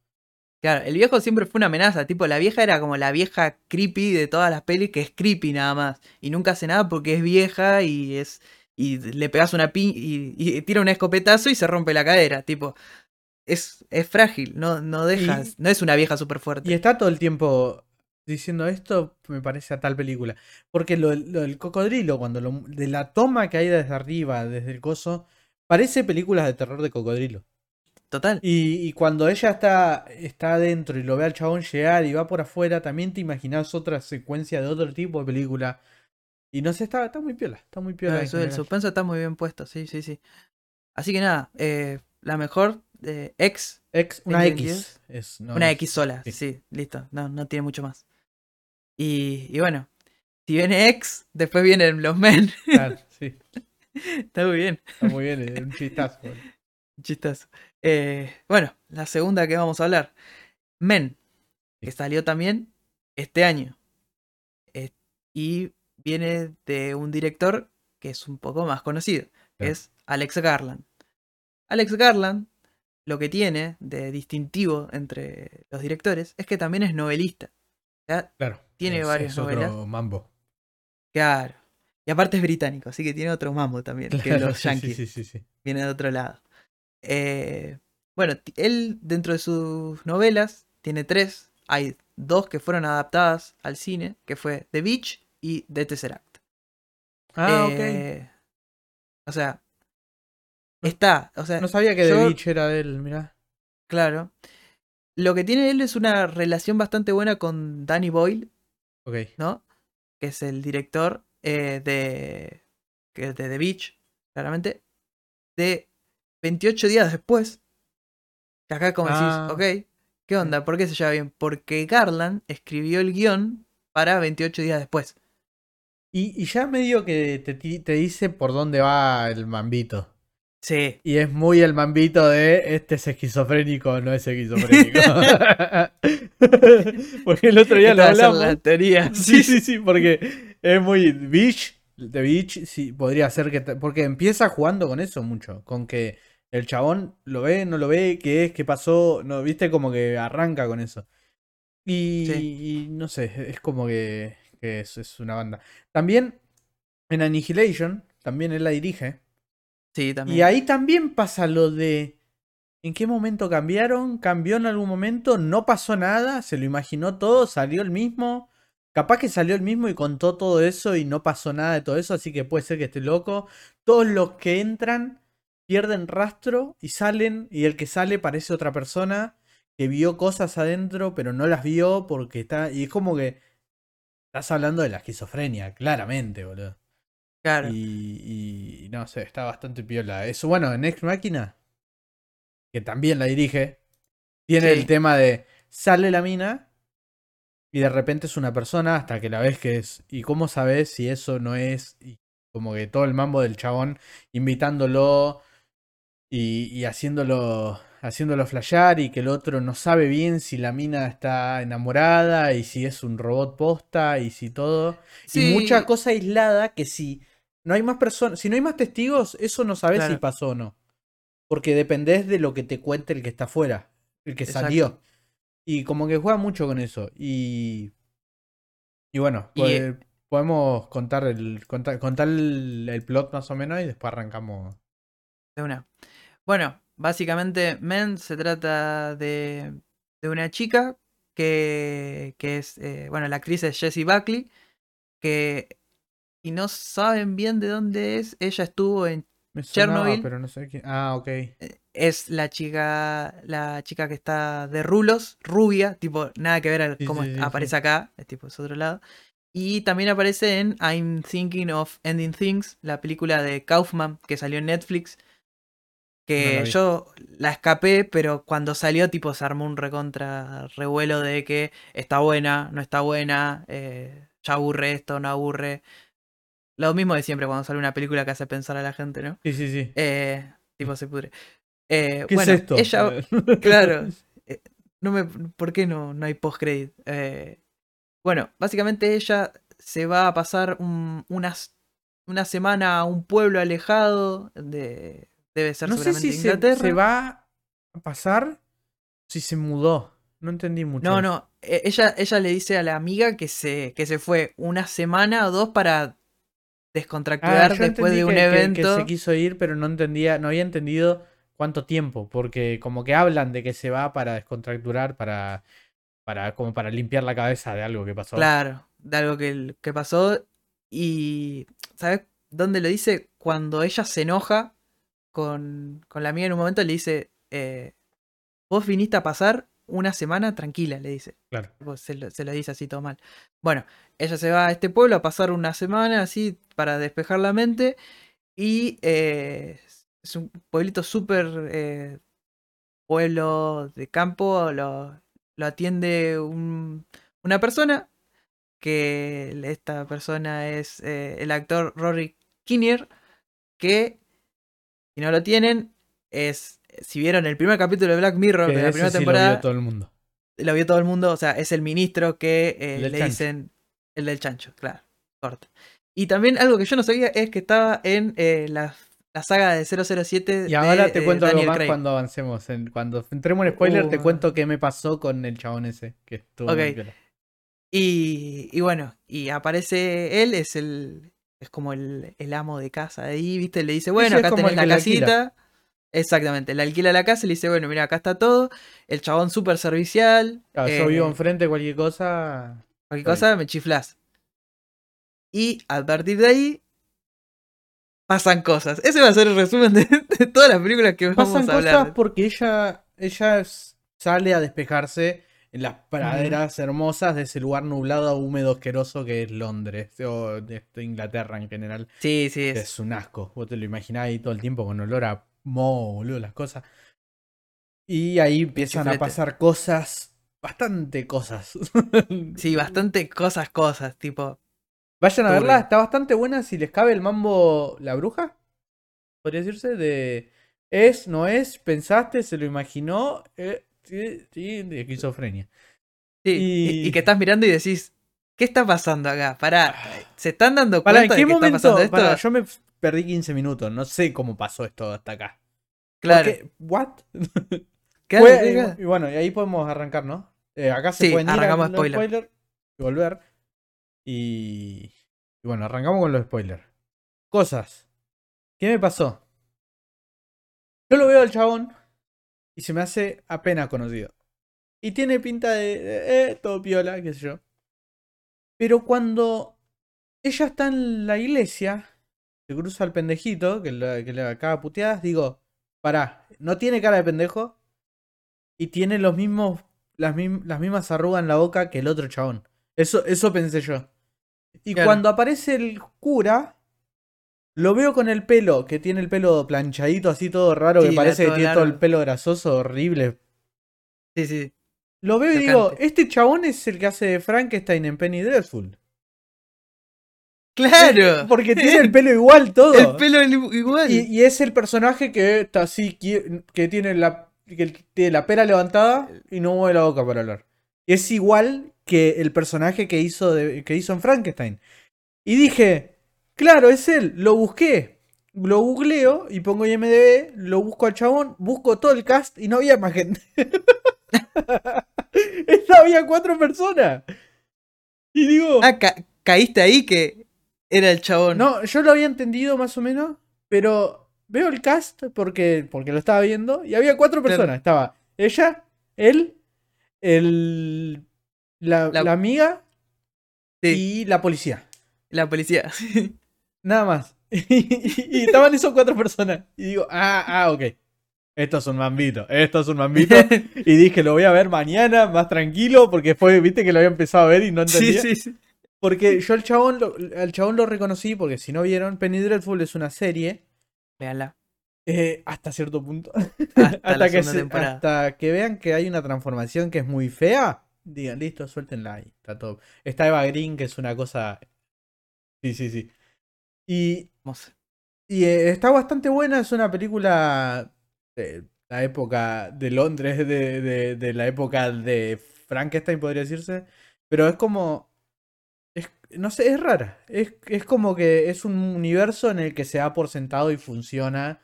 Claro, el viejo siempre fue una amenaza. Tipo, la vieja era como la vieja creepy de todas las pelis, que es creepy nada más. Y nunca hace nada porque es vieja y es. Y le pegas una pi y, y tira un escopetazo y se rompe la cadera. Tipo, es, es frágil, no, no dejas. No es una vieja súper fuerte. Y está todo el tiempo diciendo esto me parece a tal película. Porque lo, lo del cocodrilo, cuando lo, de la toma que hay desde arriba, desde el coso, parece películas de terror de cocodrilo. Total. Y, y cuando ella está, está adentro y lo ve al chabón llegar y va por afuera, también te imaginas otra secuencia de otro tipo de película. Y no sé, está, está muy piola, está muy piola. En eso, el suspenso está muy bien puesto, sí, sí, sí. Así que nada, eh, la mejor eh, X, X, una 20 X. Es, no una es- X sola, sí. sí. listo, no, no tiene mucho más. Y, y bueno, si viene X, después vienen los men. Claro, sí, está muy bien, está muy bien, es un chistazo. boludo. chistazo. Eh, bueno, la segunda que vamos a hablar, Men, que salió también este año. Eh, y viene de un director que es un poco más conocido, que es Alex Garland. Alex Garland lo que tiene de distintivo entre los directores es que también es novelista. O sea, Claro. Tiene es- varias es otro novelas. mambo. claro. Y aparte es británico, así que tiene otro mambo también que los yankees. sí, sí, sí. Viene de otro lado. Eh, bueno, él dentro de sus novelas tiene tres. Hay dos que fueron adaptadas al cine, que fue The Beach y The Tesseract. Ah, Eh, O sea, está, o sea, ok. No sabía que yo- The Beach era de él, mirá. claro. Lo que tiene él es una relación bastante buena con Danny Boyle, Ok. ¿no? Que es el director eh, de, que es de The Beach, claramente. De 28 días después. Que acá como Ah. decís, ok, ¿qué onda? ¿Por qué se lleva bien? Porque Garland escribió el guion para 28 días después. Y, y ya medio que te, te dice por dónde va el mambito. Sí. Y es muy el mambito de este es esquizofrénico, no es esquizofrénico. porque el otro día lo Esta hablamos. la teoría. Sí, sí, sí, porque es muy Beach. The Beach, sí, podría ser que. Porque empieza jugando con eso mucho. Con que el chabón lo ve, no lo ve, qué es, qué pasó. No, viste, como que arranca con eso. Y, Sí. y no sé, es como que, que es, es una banda. También en Annihilation, también él la dirige. Sí, también. Y ahí también pasa lo de. ¿En qué momento cambiaron? ¿Cambió en algún momento? ¿No pasó nada? ¿Se lo imaginó todo? ¿Salió el mismo? Capaz que salió el mismo y contó todo eso y no pasó nada de todo eso, así que puede ser que esté loco. Todos los que entran pierden rastro y salen, y el que sale parece otra persona que vio cosas adentro, pero no las vio porque está. Y es como que. Estás hablando de la esquizofrenia, claramente, boludo. Claro. Y, y no sé, está bastante piola. Eso, bueno, en Ex Máquina, que también la dirige, tiene Sí. el tema de sale la mina y de repente es una persona hasta que la ves que es. ¿Y cómo sabes si eso no es? Y como que todo el mambo del chabón invitándolo y, y haciéndolo haciéndolo flashear y que el otro no sabe bien si la mina está enamorada y si es un robot posta y si todo. Sí, Y mucha cosa aislada que si no hay más personas, si no hay más testigos, eso no sabes si pasó o no. Porque dependés de lo que te cuente el que está afuera, el que Exacto. salió. Y como que juega mucho con eso. Y. Y bueno, Y, pues, eh, podemos contar el. contar, contar el, el plot más o menos y después arrancamos. De una. Bueno, básicamente Men se trata de, de una chica que, que es, eh, bueno, la actriz es Jessie Buckley, que, y no saben bien de dónde es, ella estuvo en, Me sonaba, Chernobyl. pero no sé quién. Ah, ok. eh, es la chica, la chica que está de rulos, rubia, tipo, nada que ver a cómo sí, sí, aparece acá, es tipo, es otro lado. Y también aparece en I'm Thinking of Ending Things, la película de Kaufman que salió en Netflix. No la Que yo la escapé, pero cuando salió, tipo, se armó un recontra revuelo de que está buena, no está buena, eh, ya aburre esto, no aburre. Lo mismo de siempre cuando sale una película que hace pensar a la gente, ¿no? Sí, sí, sí. Eh, tipo, se pudre. Eh, ¿Qué bueno, es esto? ella, claro. eh, no me, ¿Por qué no, no hay post-credit? Bueno, básicamente ella se va a pasar un- unas, una semana a un pueblo alejado de... Debe ser No sé seguramente si se, Inglaterra. se va a pasar si se mudó. No entendí mucho. No, no. eh, Ella, ella le dice a la amiga que se, que se fue una semana o dos para descontracturar yo después de un que- evento. Que, se quiso ir, pero no entendía, no había entendido cuánto tiempo, porque como que hablan de que se va para descontracturar, para Para, como para limpiar la cabeza de algo que pasó. Claro, de algo que, que pasó. Y, ¿sabes dónde lo dice? Cuando ella se enoja con, con la amiga en un momento, le dice, eh, vos viniste a pasar una semana tranquila, le dice. Claro. Se lo, se lo, dice así todo mal. Bueno, ella se va a este pueblo a pasar una semana así para despejar la mente. Y eh, es un pueblito súper eh, pueblo de campo. Lo, lo atiende un, una persona. Que esta persona es eh, el actor Rory Kinnear. Que, si no lo tienen, es si vieron el primer capítulo de Black Mirror de la primera sí temporada. Lo vio todo el mundo. Lo vio todo el mundo, o sea, es el ministro que eh, le chancho. dicen. El del chancho, claro. Corta. Y también algo que yo no sabía es que estaba en eh, la, la, saga de 007. Y ahora de, te cuento eh, algo Daniel más Craig. cuando avancemos. En, cuando entremos en spoiler, Uh, te cuento qué me pasó con el chabón ese. Que estuvo Ok. muy piola. Y, y bueno, y aparece él, es el. Es como el, el amo de casa de ahí, ¿viste? Le dice, bueno, acá tenés la casita. Exactamente, le alquila la casa y le dice, bueno, mira, acá está todo. El chabón súper servicial. Claro, eh, yo vivo enfrente, cualquier cosa. Cualquier cosa me chiflas. Y a partir de ahí pasan cosas. Ese va a ser el resumen de, de todas las películas que vamos Pasan a cosas hablar. porque ella, ella sale a despejarse en las praderas hermosas de ese lugar nublado, húmedo, asqueroso que es Londres o de de Inglaterra en general. Sí, sí, es. Es un asco. Vos te lo imaginás ahí todo el tiempo con olor a moho, boludo, las cosas. Y ahí empiezan a pasar cosas, bastante cosas. Sí, bastante cosas, cosas. Tipo, Vayan a verla, está bastante buena si les cabe el mambo La Bruja. Podría decirse de es, no es, pensaste, se lo imaginó, eh, sí, sí, de esquizofrenia. sí. Y- Y... y que estás mirando y decís, ¿qué está pasando acá? Pará, ¿se están dando cuenta ¿en qué de que está pasando esto? Pará, yo me perdí 15 minutos, no sé cómo pasó esto hasta acá. claro. Porque- ¿What? claro, Fue- sí, y, bueno, y ahí podemos arrancar, ¿no? Eh, acá se Sí, pueden ir a arrancamos spoiler. spoilers y volver. Y, y bueno, arrancamos con los spoilers. Cosas. ¿Qué me pasó? Yo lo veo al chabón y se me hace apenas conocido. Y tiene pinta de, de, eh, todo piola, qué sé yo. Pero cuando ella está en la iglesia, se cruza al pendejito, que le, que le acaba puteadas, digo, pará, no tiene cara de pendejo y tiene los mismos, las, mim- las mismas arrugas en la boca que el otro chabón. Eso, eso pensé yo. Y Claro. cuando aparece el cura, lo veo con el pelo, que tiene el pelo planchadito, así todo raro, Sí, que parece que tiene todo el pelo grasoso, horrible. Sí, sí. Lo veo y digo, este chabón es el que hace de Frankenstein en Penny Dreadful. ¡Claro! Porque tiene el pelo igual todo. El pelo igual. Y, y es el personaje que está así, que tiene la, que tiene la pera levantada y no mueve la boca para hablar. Es igual que el personaje que hizo, de- que hizo en Frankenstein. Y dije, claro, es él, lo busqué. Lo googleo y pongo IMDB, lo busco al chabón, busco todo el cast y no había más gente. Había cuatro personas. Y digo, Ah, ca- caíste ahí que era el chabón. no, yo lo había entendido más o menos, pero veo el cast porque, porque lo estaba viendo y había cuatro Claro. personas. Estaba ella, él, el, la, La- la amiga Sí, y la policía. la policía. Nada más. y estaban esas cuatro personas. Y digo, ah, ah, ok. Esto es un mambito, esto es un mambito. y dije, lo voy a ver mañana, más tranquilo, porque después, viste que lo había empezado a ver y no sí, entendía. sí, sí. Porque yo al chabón, lo, al chabón lo reconocí, porque si no vieron, Penny Dreadful es una serie Véanla. eh, hasta cierto punto. Hasta, que segunda se- temporada. hasta que vean que hay una transformación que es muy fea, digan, listo, suéltenla ahí. Está todo. Está Eva Green, que es una cosa. Sí, sí, sí. Y, y eh, está bastante buena, es una película de la época de Londres, de, de, de la época de Frankenstein, podría decirse. Pero es como. Es, no sé, es rara. Es, es como que es un universo en el que se da por sentado y funciona.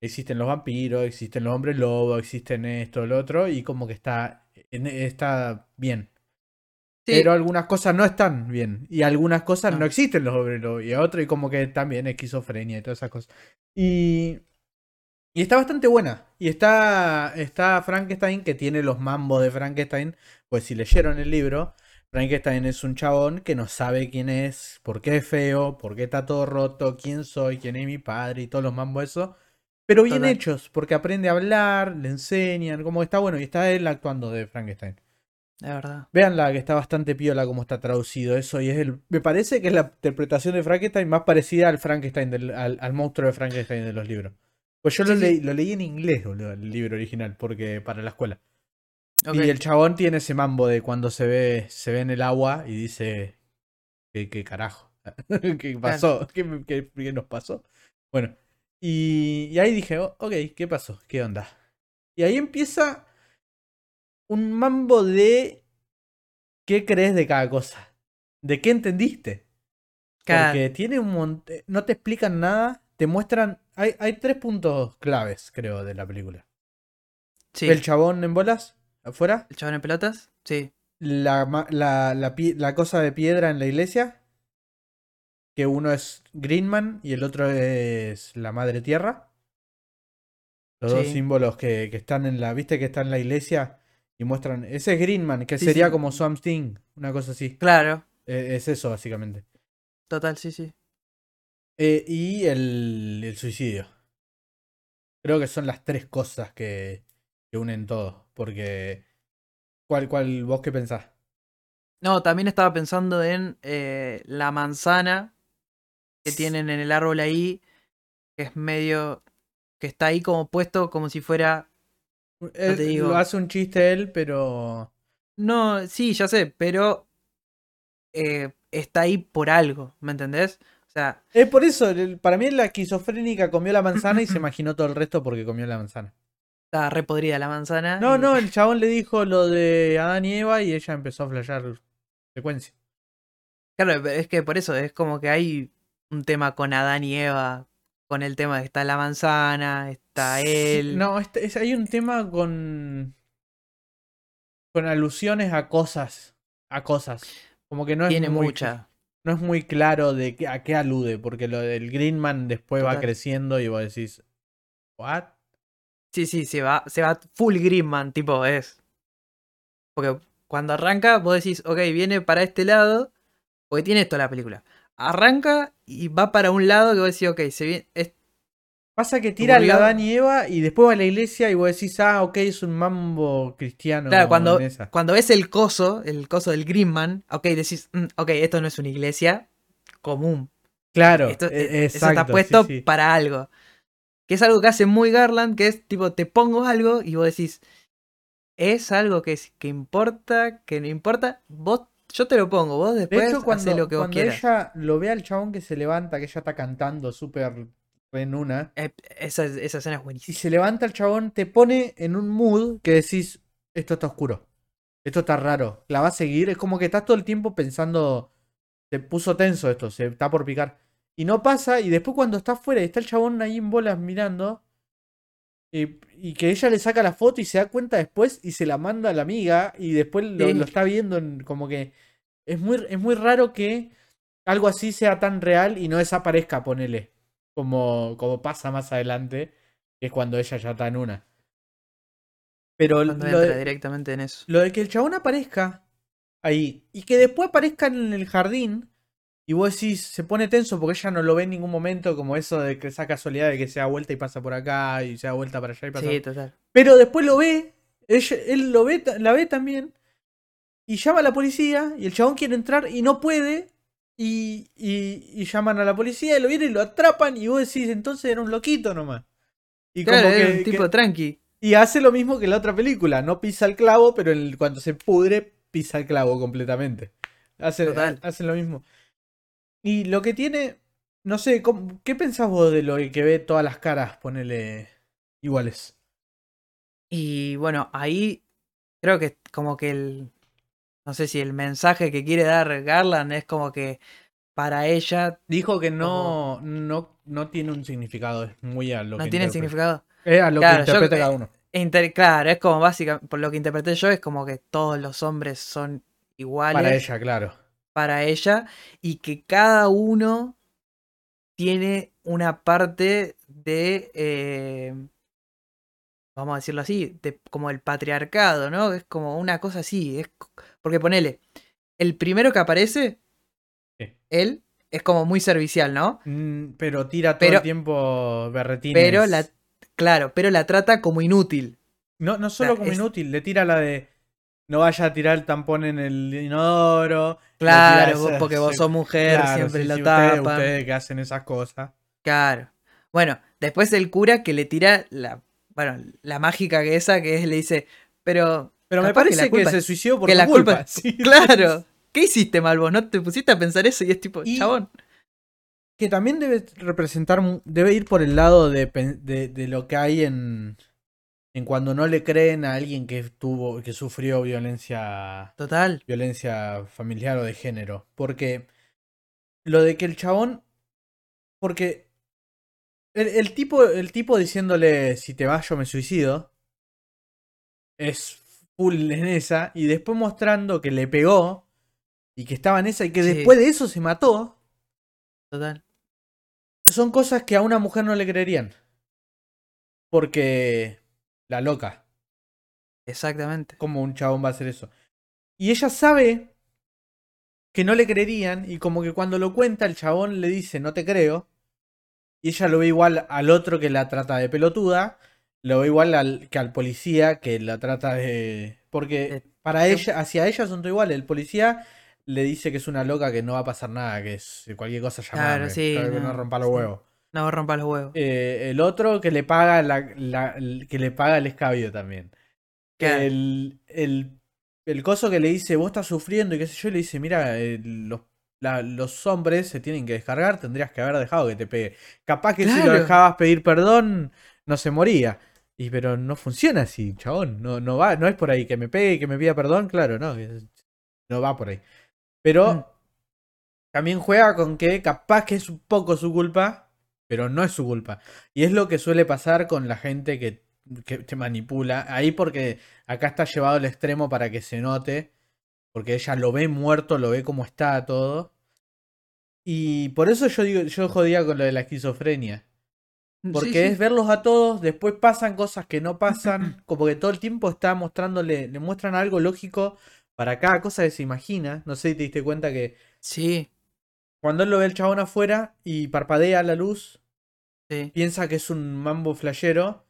Existen los vampiros, existen los hombres lobos, existen esto, lo otro, y como que está, está bien. Sí, Pero algunas cosas no están bien. Y algunas cosas no, No. existen los hombres lobos. Y otro, y como que también esquizofrenia y todas esas cosas. Y. Y está bastante buena. Y está, está Frankenstein, que tiene los mambos de Frankenstein. Pues si leyeron el libro, Frankenstein es un chabón que no sabe quién es, por qué es feo, por qué está todo roto, quién soy, quién es mi padre y todos los mambos eso. Pero bien Total. hechos, porque aprende a hablar, le enseñan, como está bueno. Y está él actuando de Frankenstein. De verdad. Veanla, que está bastante piola como está traducido eso. Y es el. Me parece que es la interpretación de Frankenstein más parecida al Frankenstein del, al, al monstruo de Frankenstein de los libros. Pues yo lo, Sí, leí, lo leí en inglés, boludo, el libro original, porque para la escuela. Y el chabón tiene ese mambo de cuando se ve, se ve en el agua y dice. ¿Qué, qué carajo? ¿Qué pasó? ¿Qué, qué- qué nos pasó? Bueno. Y, y ahí dije, "Oh, ok, ¿qué pasó? ¿Qué onda? Y ahí empieza un mambo de qué crees de cada cosa. ¿De qué entendiste? Claro. Porque tiene un montón. No te explican nada, te muestran. Hay, hay tres puntos claves, creo, de la película. Sí. El chabón en bolas, afuera. ¿El chabón en pelotas? Sí. La, la, la, cosa de piedra en la iglesia. Que uno es Greenman y el otro es la Madre Tierra. Los dos Sí. símbolos que, que están en la. ¿Viste que está en la iglesia? Y muestran. Ese es Greenman, que Sí, sería sí. como Swamp Thing. Una cosa así. Claro. Eh, es eso, básicamente. Total, sí, sí. Eh, y el, el suicidio. Creo que son las tres cosas que, que unen todo. Porque. ¿Cuál, cuál vos qué pensás? No, también estaba pensando en eh, la manzana que tienen en el árbol ahí, que es medio, que está ahí como puesto como si fuera... Él- te digo. Lo hace un chiste él, pero. No, sí, ya sé, pero eh, está ahí por algo, ¿me entendés? O sea, Es por eso, para mí la esquizofrénica comió la manzana y se imaginó todo el resto porque comió la manzana. está re podrida la manzana. No, y- no, el chabón le dijo lo de Adán y Eva y ella empezó a flashear secuencia. Claro, es que por eso es como que hay un tema con Adán y Eva, con el tema de está la manzana, está él. No, este- es- hay un tema con. con alusiones a cosas. A cosas. Como que no es tiene muy, mucha. No es muy claro de qué, a qué alude, porque lo del Greenman después va creciendo y vos decís. ¿What? Sí, sí, se va, se va full Grimman, tipo, es. Porque cuando arranca, vos decís, ok, viene para este lado, porque tiene esto la película. Arranca y va para un lado que vos decís, ok, se viene. es- Pasa que tira la Adán y Eva y después va a la iglesia y vos decís, ah, ok, es un mambo cristiano. claro, cuando, cuando ves el coso, el coso del Grimman, ok, decís, "Mm, ok, esto no es una iglesia común. Claro, Esto, e- eh, eso está puesto sí. para algo. Que es algo que hace muy Garland, que es tipo, te pongo algo y vos decís, es algo que, es- que importa, que no importa, vos, yo te lo pongo, vos De después hecho, cuando, lo que vos cuando quieras. ella lo ve al chabón que se levanta, que ella está cantando súper en una, Eh, esa, esa escena es y buenísima. se levanta el chabón, te pone en un mood que decís, esto está oscuro, esto está raro, la va a seguir, es como que estás todo el tiempo pensando, se puso tenso esto, se está por picar. Y no pasa, y después cuando está afuera y está el chabón ahí en bolas mirando, y, y que ella le saca la foto y se da cuenta después y se la manda a la amiga y después lo, Sí. lo está viendo en- como que es muy, es muy raro que algo así sea tan real y no desaparezca, ponele, como, como pasa más adelante, que es cuando ella ya está en una. Pero Cuando lo entra de, directamente en eso. lo de que el chabón aparezca ahí y que después aparezca en el jardín y vos decís, se pone tenso porque ella no lo ve en ningún momento, como eso de que esa casualidad de que se da vuelta y pasa por acá y se da vuelta para allá y pasa. Sí, total. Pero después lo ve, ella- él lo ve, la ve también y llama a la policía y el chabón quiere entrar y no puede y, y, y llaman a la policía y lo vienen y lo atrapan y vos decís, entonces era un loquito nomás. Y Claro, como era que- un que- tipo tranqui. y hace lo mismo que la otra película, no pisa el clavo, pero el- cuando se pudre, pisa el clavo completamente. Hace, Total. ha- hace lo mismo. Y lo que tiene, no sé, ¿cómo- ¿qué pensás vos de lo que ve todas las caras, ponele iguales? Y bueno, ahí creo que como que el. No sé si el mensaje que quiere dar Garland es como que para ella Dijo que no, no, no tiene un significado, es muy a lo no que tiene interpreta. significado. Es a lo Claro, que interpreta eh, cada uno. Inter- claro, es como básicamente, por lo que interpreté yo, es como que todos los hombres son iguales Para ella, claro. para ella y que cada uno tiene una parte de, eh, vamos a decirlo así, de, como el patriarcado, ¿no? Es como una cosa así. Es, porque ponele, el primero que aparece, Sí. él, es como muy servicial, ¿no? Mm, pero tira todo Pero- el tiempo berretines. Pero la, claro, pero la trata como inútil. No, no solo sea, como es- inútil, le tira la de. No vaya a tirar el tampón en el inodoro. Claro, vos- porque vos sos mujer, claro, siempre sí, lo sí, ustedes, tapan. ustedes que hacen esas cosas. Claro. Bueno, después el cura que le tira la, bueno, la mágica que esa que es, le dice, pero... Pero me parece que, se suicidó por que tu la culpa. culpa- Sí. Claro. ¿Qué hiciste mal vos? ¿No te pusiste a pensar eso? Y es tipo, Y- chabón. Que también debe representar, debe ir por el lado de, pen- de, de lo que hay en, en cuando no le creen a alguien que tuvo, que sufrió violencia, Total. violencia familiar o de género. Porque lo de que el chabón, porque el, el tipo, el tipo diciéndole si te vas yo me suicido, es full en esa, y después mostrando que le pegó y que estaba en esa y que Sí. después de eso se mató. Total. son cosas que a una mujer no le creerían. Porque la loca, Exactamente. como un chabón va a hacer eso. Y ella sabe que no le creerían y como que cuando lo cuenta el chabón le dice no te creo. Y ella lo ve igual al otro que la trata de pelotuda. Lo ve igual al, que al policía que la trata de... Porque De- para ella, hacia ella son todo igual. El policía le dice que es una loca que no va a pasar nada, que es cualquier cosa llamarme. sí, que no, no, rompa los sí. huevos. No rompa los huevos. Eh, el otro que le paga la, que le paga el escabio también. Claro. El, el, el coso que le dice, vos estás sufriendo y qué sé yo, le dice, mira, eh, los, la- los hombres se tienen que descargar, tendrías que haber dejado que te pegue. Capaz que si lo Claro. dejabas pedir perdón, no se moría. Y pero no funciona así, chabón. No, no va, no es por ahí que me pegue y que me pida perdón, claro, no. No va por ahí. Pero Mm. también juega con que capaz que es un poco su culpa, pero no es su culpa. Y es lo que suele pasar con la gente que, que te manipula. Ahí porque acá está llevado al extremo para que se note. Porque ella lo ve muerto, lo ve como está todo. Y por eso yo digo, yo jodía con lo de la esquizofrenia. Porque Sí, sí. es verlos a todos, después pasan cosas que no pasan, como que todo el tiempo está mostrándole, le muestran algo lógico para cada cosa que se imagina. No sé si te diste cuenta que Sí, cuando él lo ve el chabón afuera y parpadea la luz, sí. piensa que es un mambo flashero.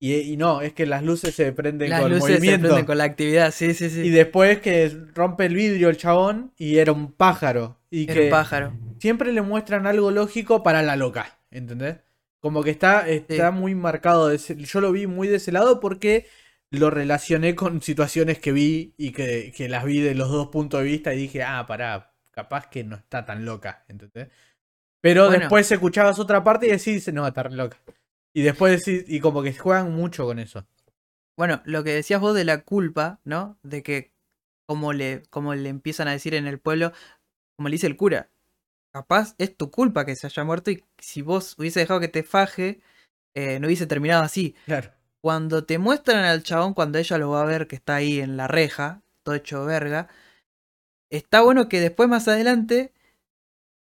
Y, y no, es que las luces se prenden Las con el luces se movimiento. prenden con la actividad, sí, sí, sí. Y después que rompe el vidrio el chabón y era un pájaro. Y Era que un pájaro. siempre le muestran algo lógico para la loca, ¿entendés? Como que está, está Sí. muy marcado. de ese- yo lo vi muy de ese lado porque lo relacioné con situaciones que vi y que, que las vi de los dos puntos de vista y dije, ah, pará, capaz que no está tan loca, ¿entendés? Pero Bueno. después escuchabas otra parte y decís, no, está re loca. Y después decís, y como que juegan mucho con eso. Bueno, lo que decías vos de la culpa, ¿no? De que como le, como le empiezan a decir en el pueblo, como le dice el cura, capaz es tu culpa que se haya muerto y si vos hubiese dejado que te faje, eh, no hubiese terminado así. Claro. Cuando te muestran al chabón, cuando ella lo va a ver que está ahí en la reja, todo hecho verga, está bueno que después más adelante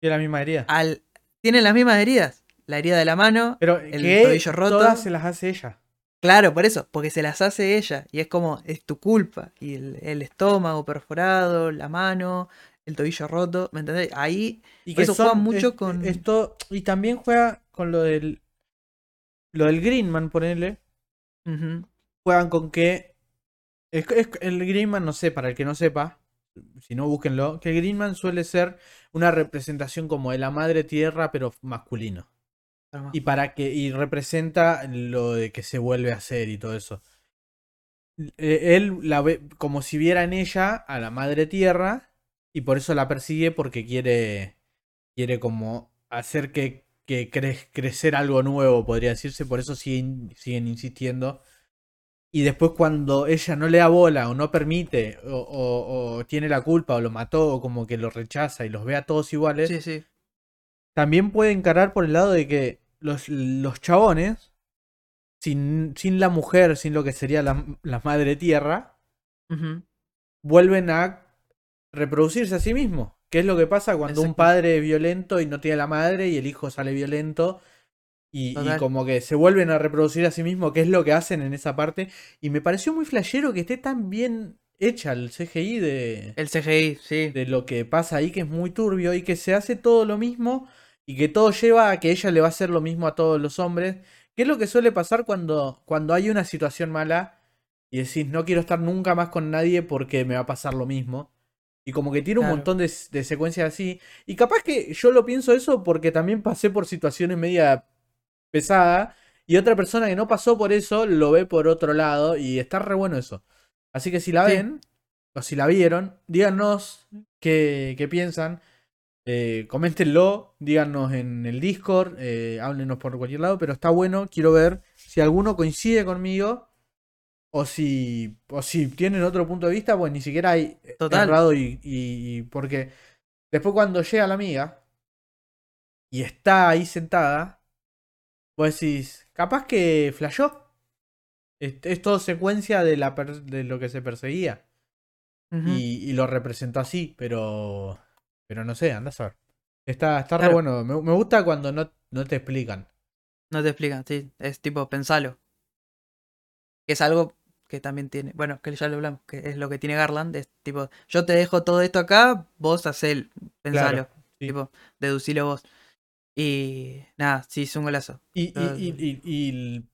Y la misma herida. al, tienen las mismas heridas. La herida de la mano, Pero el que tobillo roto. todas se las hace ella. Claro, por eso, porque se las hace ella y es como, es tu culpa. Y el, el estómago perforado, la mano, el tobillo roto, ¿me entendés? Ahí, Y Por eso juega mucho es- con- esto y también juega con lo del lo del Greenman, ponele. Juegan con que es, es- el Greenman, no sé, para el que no sepa, si no búsquenlo, que el Greenman suele ser una representación como de la madre tierra, pero masculino. más. Y para que y representa lo de que se vuelve a hacer y todo eso. Eh, Él la ve como si viera en ella a la madre tierra y por eso la persigue porque quiere quiere como hacer que, que cre- crecer algo nuevo, podría decirse, por eso siguen, siguen insistiendo. Y después cuando ella no le da bola o no permite o, o- o tiene la culpa o lo mató o como que lo rechaza y los ve a todos iguales, Sí, sí. también puede encarar por el lado de que los, los chabones, sin, sin la mujer, sin lo que sería la, la madre tierra, vuelven a reproducirse a sí mismos. ¿Qué es lo que pasa cuando un padre es violento y no tiene a la madre y el hijo sale violento? Y, como que se vuelven a reproducir a sí mismos, que es lo que hacen en esa parte. Y me pareció muy flashero que esté tan bien hecha el CGI de, El CGI, sí. de lo que pasa ahí, que es muy turbio, y que se hace todo lo mismo, y que todo lleva a que ella le va a hacer lo mismo a todos los hombres. Que es lo que suele pasar cuando, cuando hay una situación mala y decís, no quiero estar nunca más con nadie porque me va a pasar lo mismo. Y como que tiene un montón de, de secuencias así. Y capaz que yo lo pienso eso porque también pasé por situaciones media pesadas. Y otra persona que no pasó por eso lo ve por otro lado. Y está re bueno eso. Así que si la Sí. ven, o si la vieron, díganos qué, qué piensan. Eh, coméntenlo, díganos en el Discord, eh, háblenos por cualquier lado, pero está bueno, quiero ver si alguno coincide conmigo o si, o si tienen otro punto de vista, pues ni siquiera hay Total. errado y, y- y- porque después cuando llega la amiga y está ahí sentada, vos decís, capaz que flashó. Es, es todo secuencia de, la per- de lo que se perseguía y, y lo representó así, pero pero no sé, andás a ver. Está, está re bueno. Me, me gusta cuando no, no te explican. No te explican, sí. Es tipo, pensalo. Que es algo que también tiene. Bueno, que ya lo hablamos, que es lo que tiene Garland. Es tipo, yo te dejo todo esto acá, vos hacé, pensalo. sí. Tipo, deducilo vos. Y nada, sí, es un golazo. Y, y- y-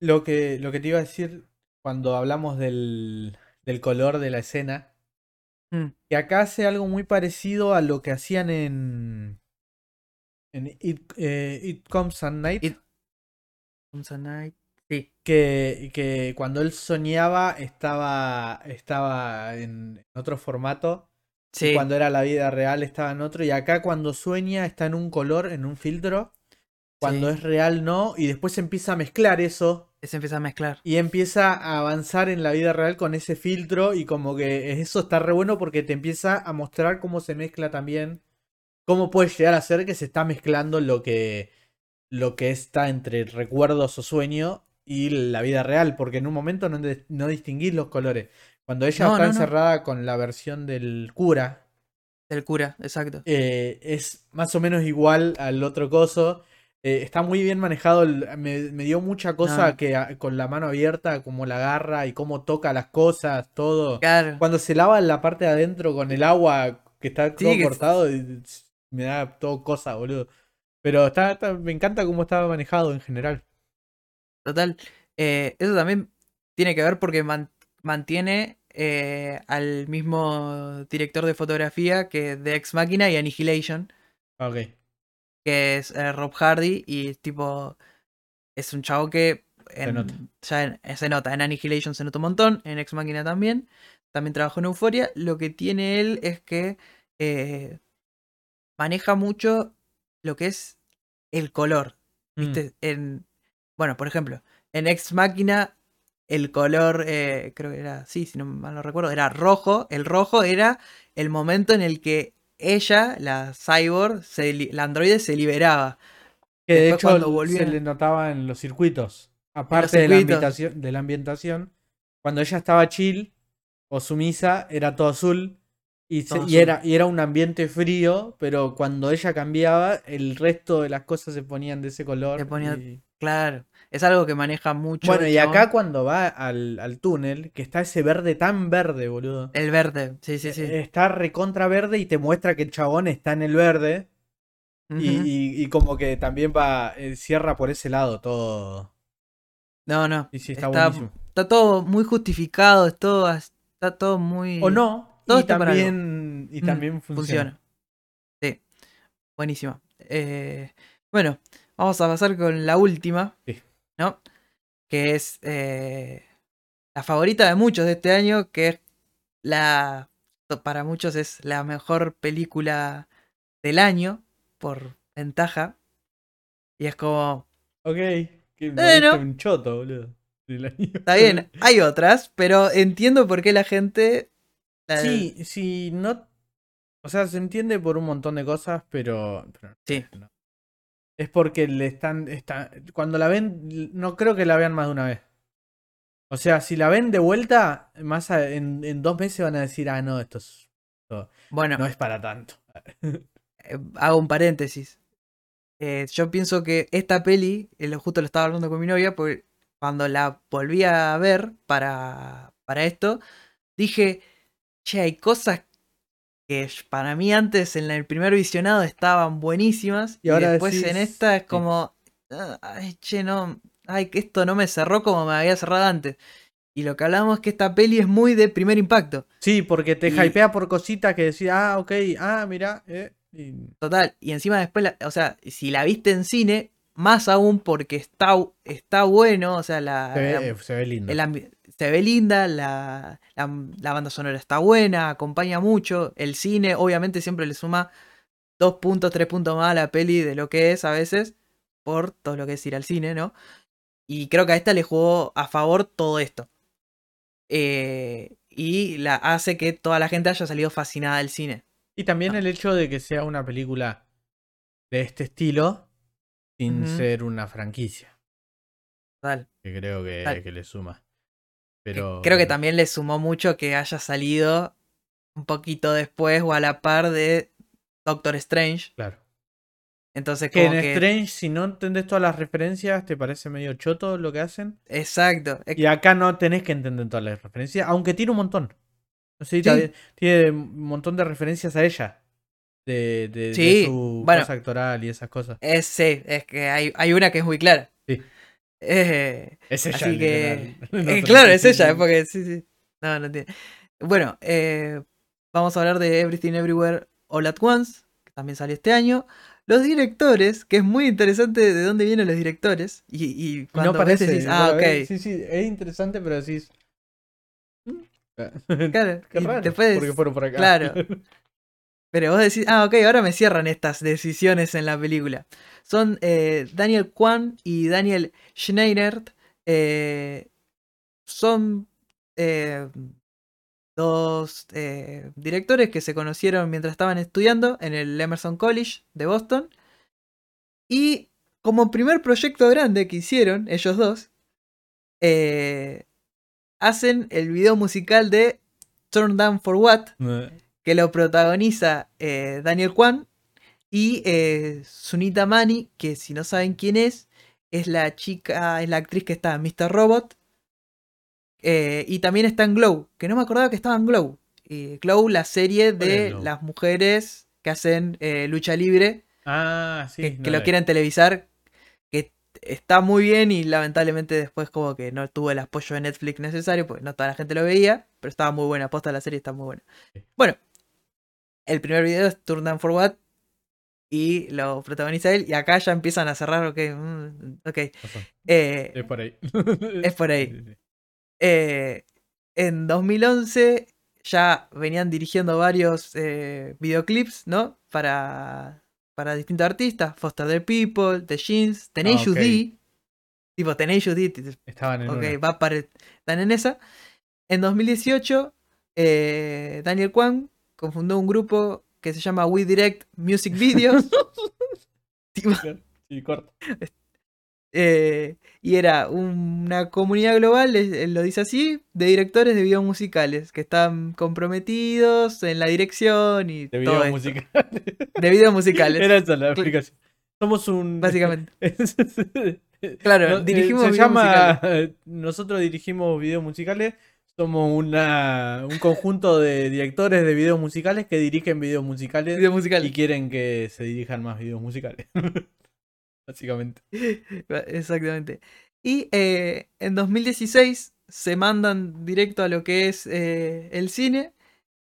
lo, que, lo que te iba a decir cuando hablamos del, del color de la escena, Mm, que acá hace algo muy parecido a lo que hacían en, en It, eh, It Comes at Night. It- Comes a Night. Sí, que, que cuando él soñaba estaba, estaba en otro formato. y sí. cuando era la vida real estaba en otro. Y acá cuando sueña está en un color, en un filtro. Cuando sí. es real no. Y después empieza a mezclar eso. Se empieza a mezclar. Y empieza a avanzar en la vida real con ese filtro. Y como que eso está re bueno porque te empieza a mostrar cómo se mezcla también. Cómo puede llegar a ser que se está mezclando lo que, lo que está entre recuerdos o sueño y la vida real. Porque en un momento no, no distinguís los colores. Cuando ella No, está no, encerrada con la versión del cura, Del cura, exacto. eh, es más o menos igual al otro coso. Eh, está muy bien manejado. me, me dio mucha cosa No. que a- con la mano abierta, como la agarra y cómo toca las cosas, todo. Claro. Cuando se lava en la parte de adentro con el agua que está todo Sí, cortado, me da todo cosa, boludo. Pero está, está- me encanta cómo estaba manejado en general. Total. eh, eso también tiene que ver porque man- mantiene eh, al mismo director de fotografía que de Ex Machina y Annihilation, Ok. que es eh, Rob Hardy, y tipo, es un chavo que en- nota. ya en- se nota, en Annihilation se nota un montón, en Ex Machina también, también trabajó en Euphoria, lo que tiene él es que eh, maneja mucho lo que es el color, Mm. ¿Viste? En, bueno, por ejemplo, en Ex Máquina el color, eh, creo que era, sí, si no mal no recuerdo, era rojo. El rojo era el momento en el que ella, la cyborg, se la androide se liberaba. Que de hecho cuando se volvía- le notaba en los circuitos. Aparte de, la ambientación, de la ambientación. Cuando ella estaba chill o sumisa, era todo azul. Y, se- era, y era un ambiente frío, pero cuando ella cambiaba, el resto de las cosas se ponían de ese color. Se ponía- y- Claro, es algo que maneja mucho. Bueno, y acá cuando va al, al túnel, que está ese verde tan verde, boludo. El verde, sí, sí, sí. Eh, Está recontra verde y te muestra que el chabón está en el verde. Y, y- y como que también va, eh, cierra por ese lado todo. No, no. Y sí, está, está, buenísimo. está todo muy justificado, es todo, está todo muy. O no, todo y también, y Mm, también funciona. Sí, buenísimo. Eh, bueno, vamos a pasar con la última, Sí. ¿No? Que es eh, la favorita de muchos de este año, que es la, para muchos es la mejor película del año, por ventaja. Y es como, Ok, que me Bueno. un choto, boludo. del año. está bien, hay otras, pero entiendo por qué la gente... la- Sí, sí, no. O sea, se entiende por un montón de cosas, pero. pero Sí. no. Es porque le están, está- Cuando la ven, no creo que la vean más de una vez. O sea, si la ven de vuelta, más a- en, en dos meses van a decir, ah, no, esto es- Bueno, no es para tanto. eh, hago un paréntesis. eh, yo pienso que esta peli, eh, justo lo estaba hablando con mi novia, porque cuando la volví a ver para, para esto, dije, che, hay cosas que para mí antes en el primer visionado estaban buenísimas Y y, ahora después en esta es como, "Ah, ay, che, no, ay, que esto no me cerró como me había cerrado antes. Y lo que hablamos es que esta peli es muy de primer impacto. Sí, porque te Y- hypea por cositas que decís, ah, ok, ah, mira, eh, y- Total, y encima después, la- o sea, si la viste en cine, más aún porque está, está bueno, o sea, la, se, ve, la- eh, se ve lindo. el se ve linda, la, la, la banda sonora está buena, acompaña mucho, el cine obviamente siempre le suma dos puntos, tres puntos más a la peli de lo que es a veces, por todo lo que es ir al cine, ¿no? Y creo que a esta le jugó a favor todo esto. Eh, y la hace que toda la gente haya salido fascinada del cine. Y también Ah. el hecho de que sea una película de este estilo sin ser una franquicia, Total. que creo que, Tal. que le suma. Pero Creo que también le sumó mucho que haya salido un poquito después o a la par de Doctor Strange. Claro. Entonces, Que como en que. Strange, si no entendés todas las referencias, te parece medio choto lo que hacen. Exacto. Y acá no tenés que entender todas las referencias, aunque tiene un montón. No sé Sí. tiene un montón de referencias a ella. De, de- de Sí, su bueno. cosa actoral y esas cosas. Es, sí, es que hay, hay una que es muy clara. Sí. Eh, Es ella. así que. No eh, claro, es ella, porque. Sí, sí. No, no tiene. Bueno, eh, vamos a hablar de Everything Everywhere All at Once, que también salió este año. Los directores, que es muy interesante de dónde vienen los directores. Y, cuando no parece. decís, ah, ok. Sí, sí, es interesante, pero decís. "Mm". Claro, Qué raro. después- porque fueron por acá. claro. Pero vos decís, ah, ok, ahora me cierran estas decisiones en la película. Son eh, Daniel Kwan y Daniel Schneider. eh, son eh, dos directores que se conocieron mientras estaban estudiando en el Emerson College de Boston. Y como primer proyecto grande que hicieron, ellos dos, hacen el video musical de Turn Down for What, que lo protagoniza eh, Daniel Kwan y eh, Sunita Mani, que si no saben quién es, es la chica, es la actriz que está en Mr. Robot. eh, y también está en Glow, que no me acordaba que estaba en Glow. Glow, la serie ¿Cuál es de las mujeres que hacen eh, lucha libre, Ah, sí. que, no que la lo quieren televisar, que está muy bien y lamentablemente después como que no tuvo el apoyo de Netflix necesario, porque no toda la gente lo veía, pero estaba muy buena, posta la serie está muy buena. Bueno, el primer video es Turn Down for What y lo protagoniza él y acá ya empiezan a cerrar, ok, mm, ok. Eh, Es por ahí. Es por ahí. Eh, en 2011 ya venían dirigiendo varios eh, videoclips, ¿no? Para, para distintos artistas. Foster the People, The Jeans, Tenacious Ah, ok. D. Tipo, Tenacious D. Estaban en Ok, una. va a apare- están en esa. En 2018, eh, Daniel Kwan confundó un grupo que se llama We Direct Music Videos. Sí, corta. eh, y era una comunidad global, eh, lo dice así, de directores de videos musicales que están comprometidos en la dirección y De todo video esto. musical. De videos musicales, Era esa la explicación. Somos un. básicamente. Claro, No, eh, dirigimos se videos llama. musicales. Nosotros dirigimos videos musicales. Somos una, un conjunto de directores de videos musicales que dirigen videos musicales Videos musicales. y quieren que se dirijan más videos musicales. Básicamente. Exactamente. Y eh, en 2016 se mandan directo a lo que es eh, el cine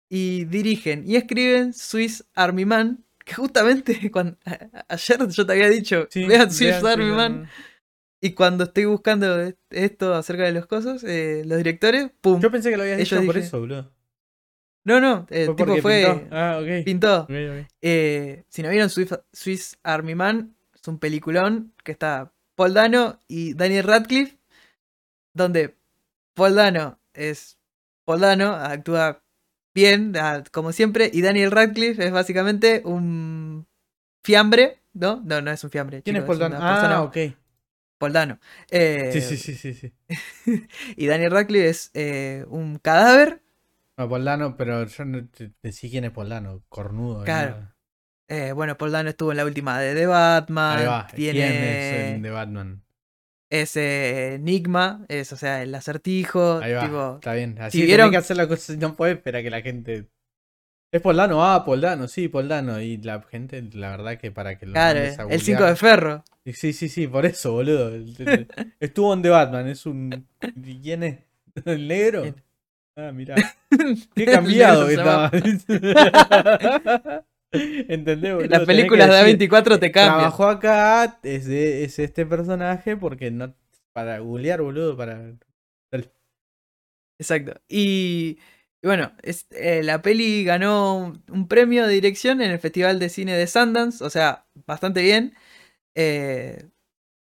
y dirigen y escriben Swiss Army Man. Que justamente cuando, ayer yo te había dicho, Sí, vean Swiss vean, Army Man. Y cuando estoy buscando esto acerca de los cosas, eh, los directores, ¡pum! Yo pensé que lo habías dicho por dije- eso, boludo. No, no, el Fue tipo fue. pintó. Ah, ok. Pintó. Eh, si no vieron Swiss, Swiss Army Man, es un peliculón que está Paul Dano y Daniel Radcliffe, donde Paul Dano es Paul Dano, actúa bien, ah, como siempre, y Daniel Radcliffe es básicamente un fiambre, ¿no? No, no es un fiambre. ¿Quién es Paul Dano? Ah, ok. Paul Dano. Eh, Sí, sí, sí, sí, sí. y Daniel Radcliffe es eh, un cadáver. No, Poldano, pero yo no te decí quién es Poldano, cornudo. Claro. Eh, bueno, Paul Dano estuvo en la última de The Ahí Batman. va. ¿Quién es el de Batman? ese Enigma, es, o sea, el acertijo. Ahí va. tipo, Está bien. Así si vieron... vieron- que hacer la cosa. No puedes esperar que la gente. Es Poldano, ah, Poldano, sí, Poldano. Y la gente, la verdad que para que lo claro, mandes a el 5 de ferro. Sí, sí, sí, por eso, boludo. Estuvo en The Batman, es un. ¿y ¿Quién es? ¿El negro? Ah, mirá. Qué cambiado que El negro estaba. ¿Entendés, boludo? Las Tenés películas que de decir, A24 te cambian. Trabajó acá, es, de- es este personaje porque no. Para googlear, boludo, para. Exacto. Y, y bueno, es- eh, la peli ganó un, un premio de dirección en el Festival de Cine de Sundance, o sea, bastante bien. Eh,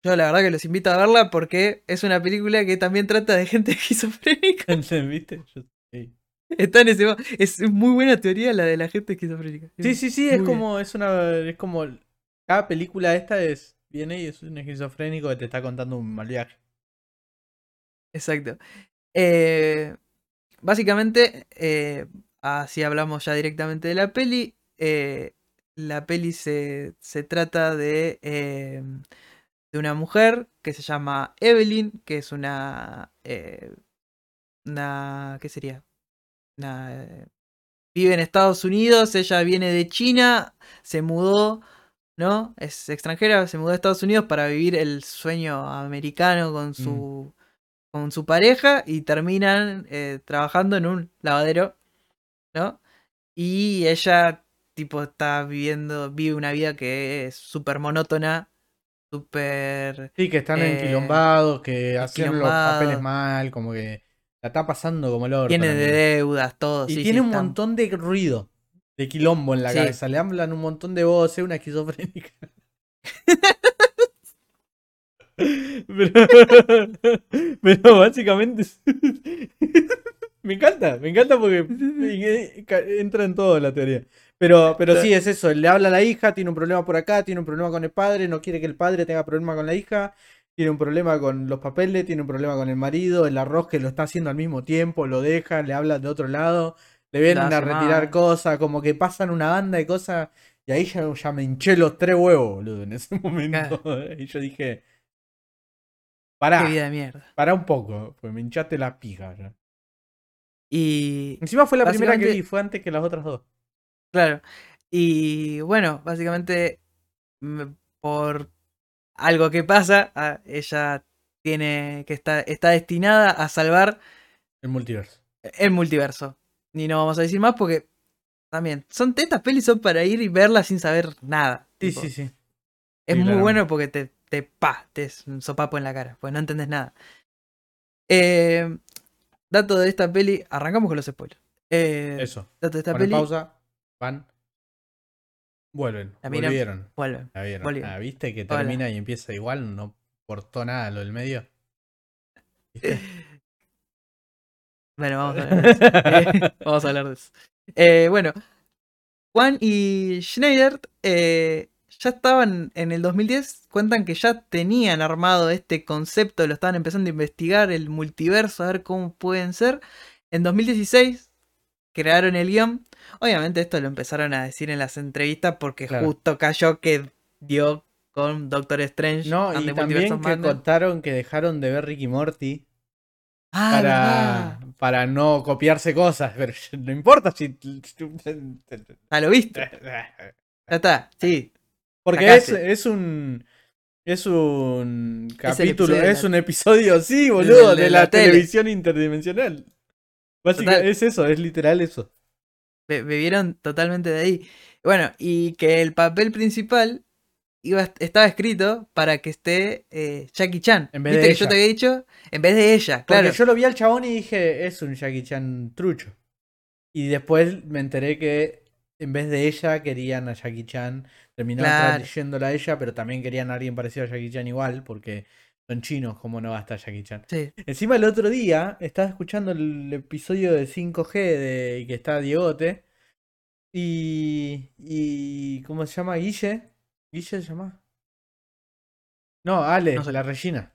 yo la verdad que los invito a verla porque es una película que también trata de gente esquizofrénica. ¿Viste? Yo- sí. Está en ese es muy buena teoría la de la gente esquizofrénica. Sí, sí, sí, es Muy bien. como, es una, es como, cada película esta es, viene y es un esquizofrénico que te está contando un mal viaje. Exacto. Eh, básicamente, eh, así hablamos ya directamente de la peli. eh, la peli se, se trata de, eh, de una mujer que se llama Evelyn, que es una... eh, una ¿Qué sería? Vive en Estados Unidos, ella viene de China, se mudó, ¿no? Es extranjera, se mudó a Estados Unidos para vivir el sueño americano con su, con su pareja y terminan eh, trabajando en un lavadero, ¿no? Y ella, tipo, está viviendo, vive una vida que es súper monótona, súper... Sí, que están Eh, enquilombados, que hacen los papeles mal, como que la está pasando como el orto. Tiene de deudas, todo. Y sí, sí, tiene un montón de ruido, de quilombo en la Sí. cabeza. Le hablan un montón de voces, una esquizofrénica. pero, pero básicamente me encanta, me encanta porque entra en todo la teoría. Pero, pero sí, es eso, le habla a la hija, tiene un problema por acá, tiene un problema con el padre, no quiere que el padre tenga problema con la hija, tiene un problema con los papeles, tiene un problema con el marido, el arroz que lo está haciendo al mismo tiempo, lo deja, le habla de otro lado, le vienen La a retirar cosas, como que pasan una banda de cosas, y ahí ya, ya me hinché los tres huevos, boludo, en ese momento. Y yo dije, pará, Qué vida de mierda. pará un poco, pues me hinchaste la pija ya. Y Encima fue la primera que vi, fue antes que las otras dos. claro. Y bueno, básicamente por algo que pasa, a- ella tiene que estar está destinada a salvar El multiverso. el multiverso. Y no vamos a decir más porque también son estas pelis son para ir y verlas sin saber nada. Sí, tipo, sí, sí. Es sí, muy bueno porque te, te pa, te es un sopapo en la cara, pues no entendés nada. Eh, dato de esta peli, arrancamos con los spoilers. Eh, Eso. dato de esta Ponen peli, pausa, van, vuelven, La miran. volvieron. vuelve. La vieron. Volvieron. Ah, ¿Viste que Hola. termina y empieza igual? No cortó nada lo del medio. ¿Viste? Bueno, vamos a hablar de eso. Eh, vamos a hablar de eso. Bueno, Juan y Schneider eh, ya estaban en el 2010, cuentan que ya tenían armado este concepto, lo estaban empezando a investigar, el multiverso, a ver cómo pueden ser. En 2016 crearon el guion. Obviamente esto lo empezaron a decir en las entrevistas porque Claro. justo cayó que dio con Doctor Strange. No, y también que contaron que dejaron de ver Ricky Morty Ah, para, verdad. para no copiarse cosas. Pero no importa si. Ah, lo viste. Ya está, sí. Porque es, es un. Es un capítulo, es un episodio, sí, boludo, de, de la, la tele. televisión interdimensional. Básicamente es eso, es literal eso. Bebieron totalmente de ahí. Bueno, y que el papel principal iba, estaba escrito para que esté eh, Jackie Chan. En vez ¿Viste de que yo ella. te había dicho? En vez de ella, Porque claro. yo lo vi al chabón y dije, es un Jackie Chan trucho. Y después me enteré que en vez de ella querían a Jackie Chan. Terminaron Claro. trayéndola a ella, pero también querían a alguien parecido a Jackie Chan igual, porque son chinos, ¿cómo no va a estar Jackie Chan? Sí. Encima el otro día estaba escuchando el episodio de 5G de que está Diegote. Y. y ¿Cómo se llama? Guille. ¿Guille se llama? No, Ale, No sé. la Regina.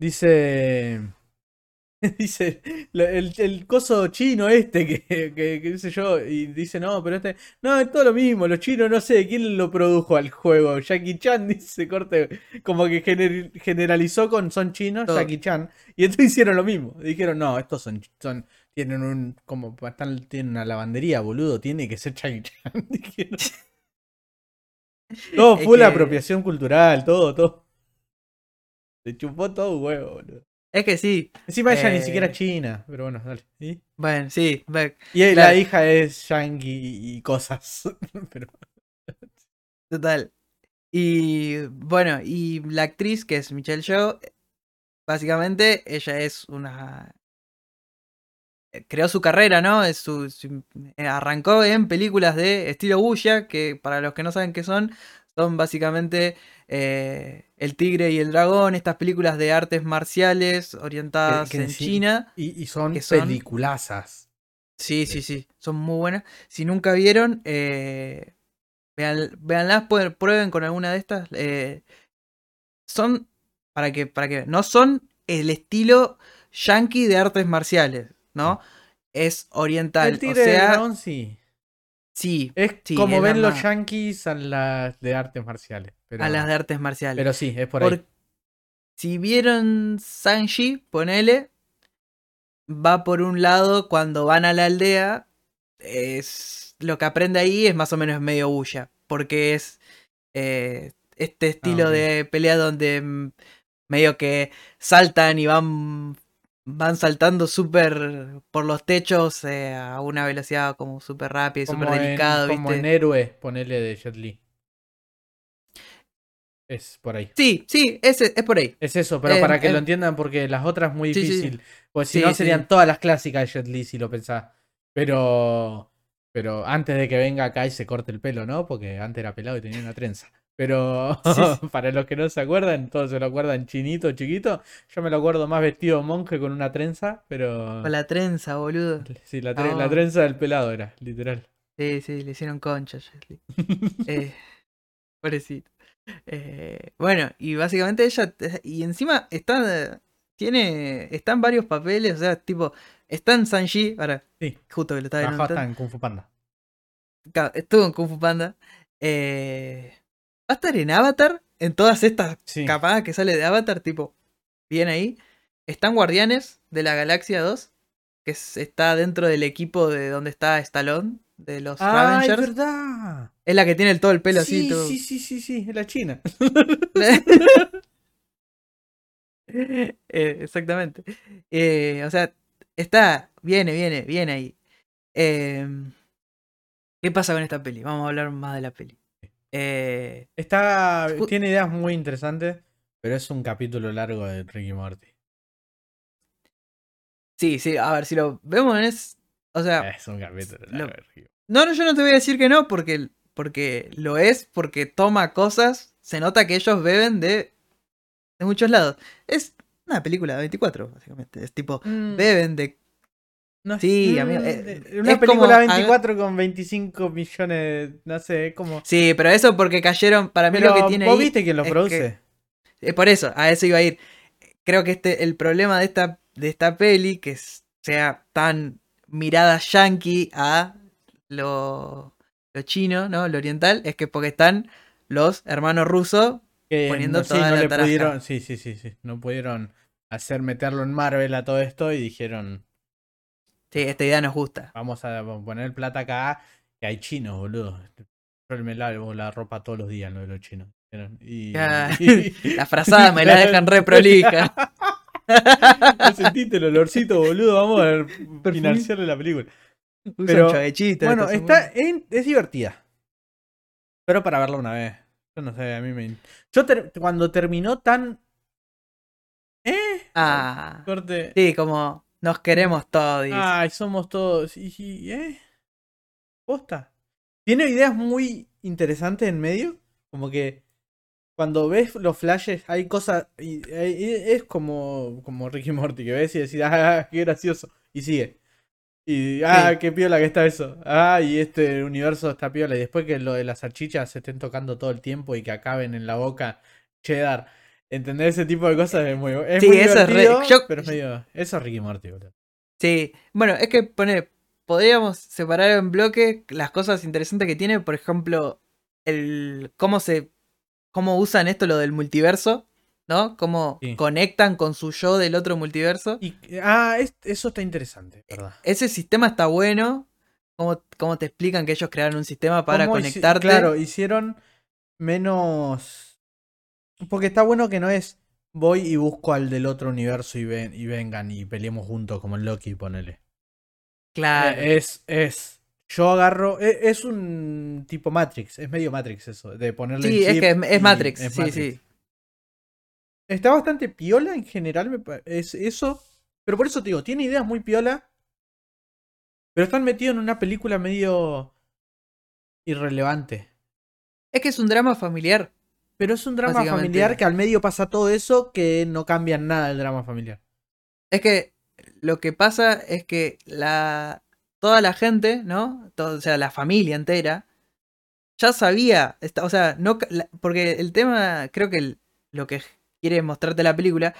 Dice. dice el, el coso chino este que, que, que dice yo y dice no pero este no es todo lo mismo los chinos no sé quién lo produjo al juego Jackie Chan dice corte como que gener- generalizó con son chinos Todo. Jackie Chan y entonces hicieron lo mismo dijeron no estos son son tienen un como están tienen una lavandería boludo tiene que ser Jackie Chan dijeron. todo fue la que- apropiación cultural todo todo se chupó todo un huevo boludo Es que sí. Encima ella ni Eh. siquiera es china, pero bueno, dale. Bueno, sí. ve- Y la Claro. hija es yankee y, cosas. pero Total. Y bueno, y la actriz que es Michelle Yeoh, básicamente ella es una... eh, Creó su carrera, ¿no? Es su, su- eh, arrancó en películas de estilo Wuxia, que para los que no saben qué son, son básicamente eh, El Tigre y el Dragón, estas películas de artes marciales orientadas que en sí. China. y, y son, son- peliculazas. Sí, sí, sí, son muy buenas. Si nunca vieron, eh, vean, pueden- prueben con alguna de estas. eh, son, para que, para que, no son el estilo yankee de artes marciales, ¿no? Es oriental, El tigre o del sea, dragón sí. Sí, Es sí, como ven los yankees a las de artes marciales. Pero, a las de artes marciales. pero sí, es por ahí. Por- si vieron Sanji, ponele, va por un lado cuando van a la aldea, es lo que aprende ahí es más o menos medio bulla, porque es eh, este estilo ok. de pelea donde medio que saltan y van van saltando súper por los techos eh, a una velocidad como súper rápida y súper delicado, como ¿viste? en héroe, ponele de Jet Li. Es por ahí. Sí, sí, ese, es por ahí. Es eso, pero Eh, para que eh, lo entiendan, porque las otras es muy sí, sí. difícil. Pues si Sí, no, serían todas las clásicas de Jet Li, si lo pensás. Pero. Pero antes de que venga acá y se corte el pelo, ¿no? Porque antes era pelado y tenía una trenza. Pero Sí, para los que no se acuerdan, todos se lo acuerdan chinito, chiquito. Yo me lo acuerdo más vestido monje con una trenza, pero. Con la trenza, boludo. Sí, la, tre- la trenza del pelado era, literal. Sí, sí, le hicieron concha. Eh, pobrecito. Eh, bueno, y básicamente ella, y encima está, tiene, está en varios papeles, o sea, tipo, está en Sanji, ahora, Sí. justo que lo estaba viendo, hasta en Kung Fu Panda. Estuvo en Kung Fu Panda, eh, a estar en Avatar, en todas estas Sí. capadas que sale de Avatar, tipo, bien ahí, están Guardianes de la Galaxia 2, que es- está dentro del equipo de donde está Stallone, de los ¡Ah, es verdad! es la que tiene el, todo el pelo así, sí, todo- sí, sí, sí, sí, es la China. Eh, exactamente. Eh, o sea, está, viene, viene, viene ahí. Em, ¿Qué pasa con esta peli? Vamos a hablar más de la peli. Eh, Está, tiene ideas muy interesantes, pero es un capítulo largo de Ricky Morty. sí, sí, a ver, si lo vemos es... O sea, Es un capítulo lo- largo de Ricky no, no, yo no te voy a decir que no, porque, porque lo es, porque toma cosas, se nota que ellos beben de, de muchos lados. Es una película de 24, básicamente. Es tipo, Mm, beben de no sí, amigo, eh, una es película como- 24 con 25 millones, no sé, como... Sí, pero eso porque cayeron. Para mí Pero lo que tiene vos ahí. viste quién lo es produce. que- eh, por eso, a eso iba a ir. Creo que este, el problema de esta, de esta peli, que sea tan mirada yankee a lo, lo chino, ¿no? Lo oriental, es que porque están los hermanos rusos. Que poniendo no, sí, toda no la le pudieron, sí, sí, sí, sí, no pudieron hacer meterlo en Marvel a todo esto y dijeron, Sí, esta idea nos gusta. vamos a poner plata acá, que hay chinos, boludo. Yo me lavo la ropa todos los días, lo de los chinos. Y, Ya, La frazada me la dejan re prolija. ¿No sentiste el olorcito, boludo? Vamos a financiarle la película. Pero, Bueno, está, es, es divertida. Pero para verla una vez. Yo no sé, a mí me... Yo ter- cuando terminó tan... ¿Eh? Ah, Corte... sí, como nos queremos todos. Ay, somos todos... y- y- ¿Eh? ¿Posta? Tiene ideas muy interesantes en medio. Como que... Cuando ves los flashes hay cosas... y- y- es como, como Ricky Morty, que ves y decís, ah, qué gracioso. Y sigue. Y, ah, Sí. qué piola que está eso. Ah, y este universo está piola. Y después que lo de las salchichas se estén tocando todo el tiempo y que acaben en la boca cheddar. Entender ese tipo de cosas es muy, es Sí, muy eso es re- divertido, yo- pero es medio... Eso es Ricky Morty, boludo. Sí, bueno, es que pone, podríamos separar en bloque las cosas interesantes que tiene, por ejemplo, el cómo se cómo usan esto lo del multiverso, ¿no? Cómo Sí. conectan con su yo del otro multiverso. Y, ah, es- eso está interesante, ¿verdad? Ese sistema está bueno. Cómo, cómo te explican que ellos crearon un sistema para ¿Cómo hici- conectarte. Claro, hicieron menos. Porque está bueno que no es voy y busco al del otro universo y, ven, y vengan y peleemos juntos como el Loki, ponele. Claro. Eh, es, es. Yo agarro. e- Es, un tipo Matrix, es medio Matrix eso, de ponerle. el sí, es que es, Matrix. sí, Matrix. sí. Está bastante piola en general, me es eso. Pero por eso te digo, tiene ideas muy piola. Pero están metidos en una película medio irrelevante. Es que es un drama familiar. Pero es un drama familiar que al medio pasa todo eso que no cambia nada del drama familiar. Es que lo que pasa es que la toda la gente, ¿no? Todo- o sea, la familia entera ya sabía, esta- o sea, no ca- la- porque el tema, creo que el- lo que quiere mostrarte la película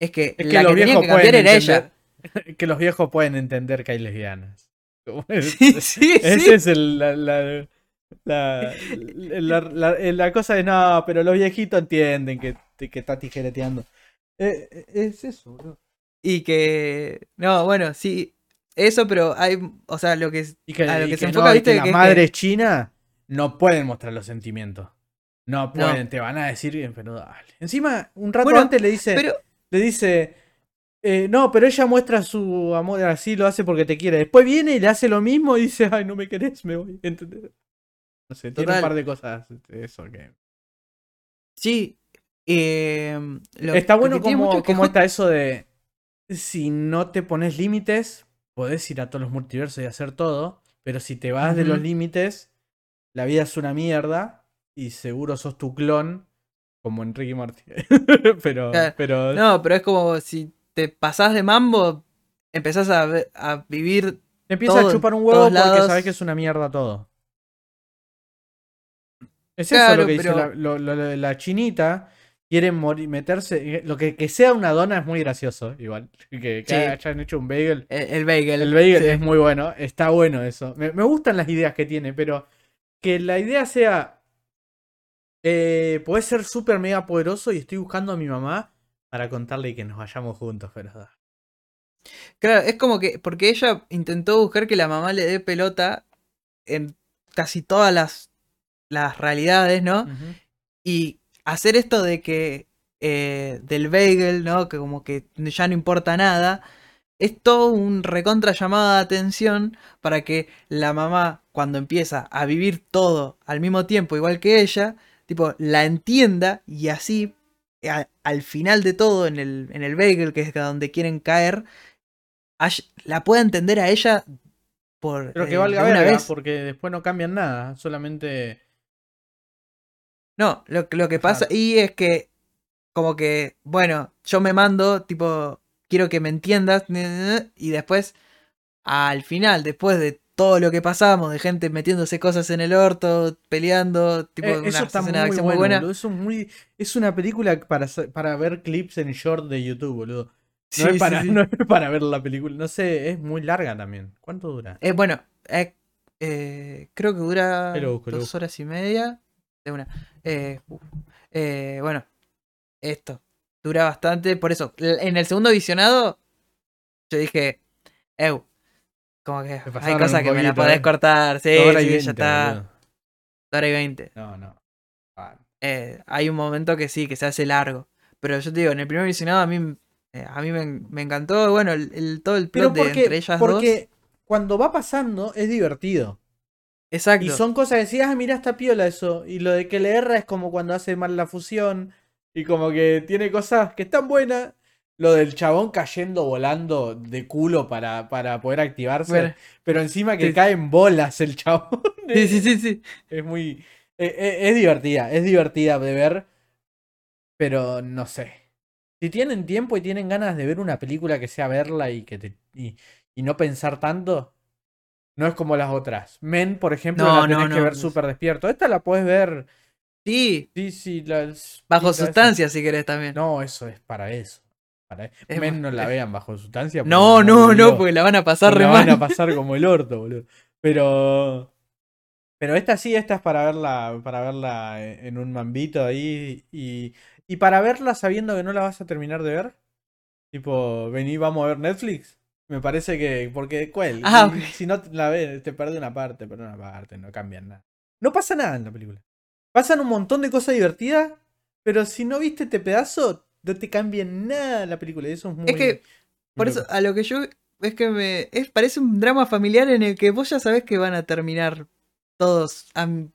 es que Es que la los que tenía viejos que cambiar pueden era entender- ella. que los viejos pueden entender que hay lesbianas. Sí, sí, Ese sí. es el, la, la, la, la- la- la cosa de no, pero los viejitos entienden que, que está tijereteando. Eh, eh, es eso, bro. Y que no, bueno, sí, eso, pero hay, o sea, lo que es- Y que, A lo que se que enfoca, no, viste, las es madres chinas no pueden mostrar los sentimientos. No No. pueden, te van a decir, pero dale. Encima, un rato Bueno, antes le dice, pero le dice, eh, no, pero ella muestra su amor así, lo hace porque te quiere. Después viene y le hace lo mismo y dice, ay, no me querés, me voy. ¿Entendés? No sé, tiene un par de cosas de eso que... sí, eh, lo- está lo bueno tiene como, está eso de, si no te pones límites, podés ir a todos los multiversos y hacer todo, pero si te vas de los límites, la vida es una mierda y seguro sos tu clon, como en Ricky Morty. pero, Claro. pero No, pero es como si te pasás de mambo, empezás a, vivir te empieza a chupar un huevo porque lados. sabes que es una mierda todo. Es Claro, eso lo que dice pero- la, lo- lo- lo- la chinita. Quiere morir, meterse. eh, Lo que, que sea una dona es muy gracioso, igual. Que, que Sí. hayan hecho un bagel. el, el bagel. El bagel sí. es muy bueno, está bueno eso. Me, me gustan las ideas que tiene, pero que la idea sea. Eh, podés ser súper mega poderoso y estoy buscando a mi mamá para contarle que nos vayamos juntos, pero. Claro, es como que, porque ella intentó buscar que la mamá le dé pelota en casi todas las, las realidades, ¿no? Y hacer esto de que, eh, del bagel, ¿no? Que como que ya no importa nada, es todo un recontra llamada de atención para que la mamá, cuando empieza a vivir todo al mismo tiempo, igual que ella, tipo, la entienda y así, a- al final de todo, en el, en el bagel, que es a donde quieren caer, la pueda entender a ella por Pero que eh, valga verga, vez. porque después no cambian nada, solamente. No, lo, lo que pasa y es que como que, bueno, yo me mando, tipo, quiero que me entiendas, y después, al final, después de todo lo que pasamos, de gente metiéndose cosas en el orto, peleando, tipo, Eh, una eso está muy, acción bueno, muy buena. boludo. Eso es, muy, es una película para, para ver clips en short de YouTube, boludo. No, Sí, es para, sí. no es para ver la película. No sé, es muy larga también. ¿Cuánto dura? Eh, bueno, eh, eh, creo que dura busco, dos horas y media. De una. Eh, uf. Eh, bueno, esto dura bastante. Por eso, en el segundo visionado, yo dije, Eu, como que hay cosas que me la podés eh. cortar. Sí, sí, veinte, ya está. horas y veinte. No, no. Eh, hay un momento que sí, que se hace largo. Pero yo te digo, en el primer visionado a mí, eh, a mí me, me encantó. Bueno, el, el- todo el Pero plot de entre ellas dos. porque cuando va pasando es divertido. Exacto. Y son cosas que decís, ah, mira esta piola eso. Y lo de que le erra es como cuando hace mal la fusión. Y como que tiene cosas que están buenas. Lo del chabón cayendo volando de culo para, para poder activarse. Bueno, pero encima que sí. cae en bolas el chabón. sí, sí, sí, sí. Es muy. eh, eh, es divertida, es divertida de ver. Pero no sé. Si tienen tiempo y tienen ganas de ver una película que sea verla y que te, y, y no pensar tanto, no es como las otras. Men, por ejemplo, No, la tenés no, que no, ver súper despierto. Esta la puedes ver Sí, Sí, sí, las. bajo esa. sustancia si querés también. No, eso es para eso. Para... Es Men, no la es- vean bajo sustancia. no, no, no, porque la van a pasar la re van a pasar como el orto, boludo. Pero. Pero esta sí, esta es para verla, para verla en en un mambito ahí. Y, y para verla sabiendo que no la vas a terminar de ver. Tipo, vení, vamos a ver Netflix. Me parece que. Porque, ¿cuál? Ah, si, no la ves, te perdés una parte, pero una parte, no cambian nada. No pasa nada en la película. Pasan un montón de cosas divertidas, pero si no viste este pedazo, no te cambia nada la película. y Eso es muy. Es que, Por eso, a lo que yo. Es que me. Es, parece un drama familiar en el que vos ya sabés que van a terminar todos.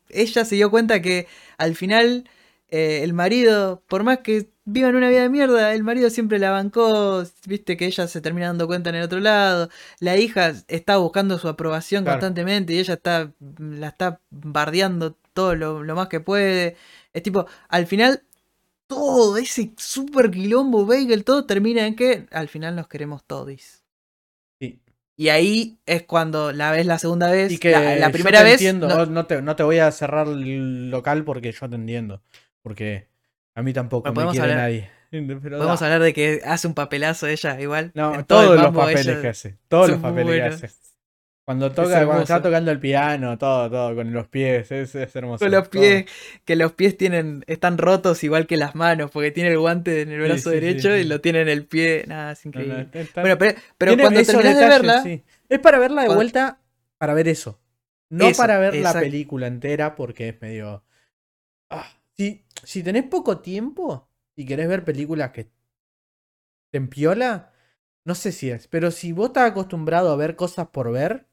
Ella se dio cuenta que al final. Eh, el marido, por más que vivan una vida de mierda, el marido siempre la bancó. Viste que ella se termina dando cuenta en el otro lado. La hija está buscando su aprobación Claro. constantemente y ella está. La está bardeando todo lo, lo más que puede. Es tipo, al final todo ese super quilombo bagel, todo termina en que al final nos queremos todos. Sí. Y ahí es cuando la ves la segunda vez. Y que la, la yo primera te vez. entiendo, no- no, te, no te voy a cerrar el local porque yo te entiendo. Porque a mí tampoco Bueno, me quiere hablar- nadie. Pero podemos da. hablar de que hace un papelazo ella igual. No, en todo el todos los papeles ella- que hace. Todos los papeles que hace. Cuando toca, cuando está tocando el piano, todo, todo, con los pies, es, es hermoso. Con los todo. pies, que los pies tienen, están rotos igual que las manos, porque tiene el guante en el brazo sí, sí, derecho y lo tiene en el pie. Nada, es No, no, increíble. está- Bueno, pero, pero cuando terminas de verla. Es para verla de cuando- vuelta, para ver eso. No Eso, para ver la película entera porque es medio... Ah, si, si tenés poco tiempo y querés ver películas que te empiola, no sé si es, pero si vos estás acostumbrado a ver cosas por ver,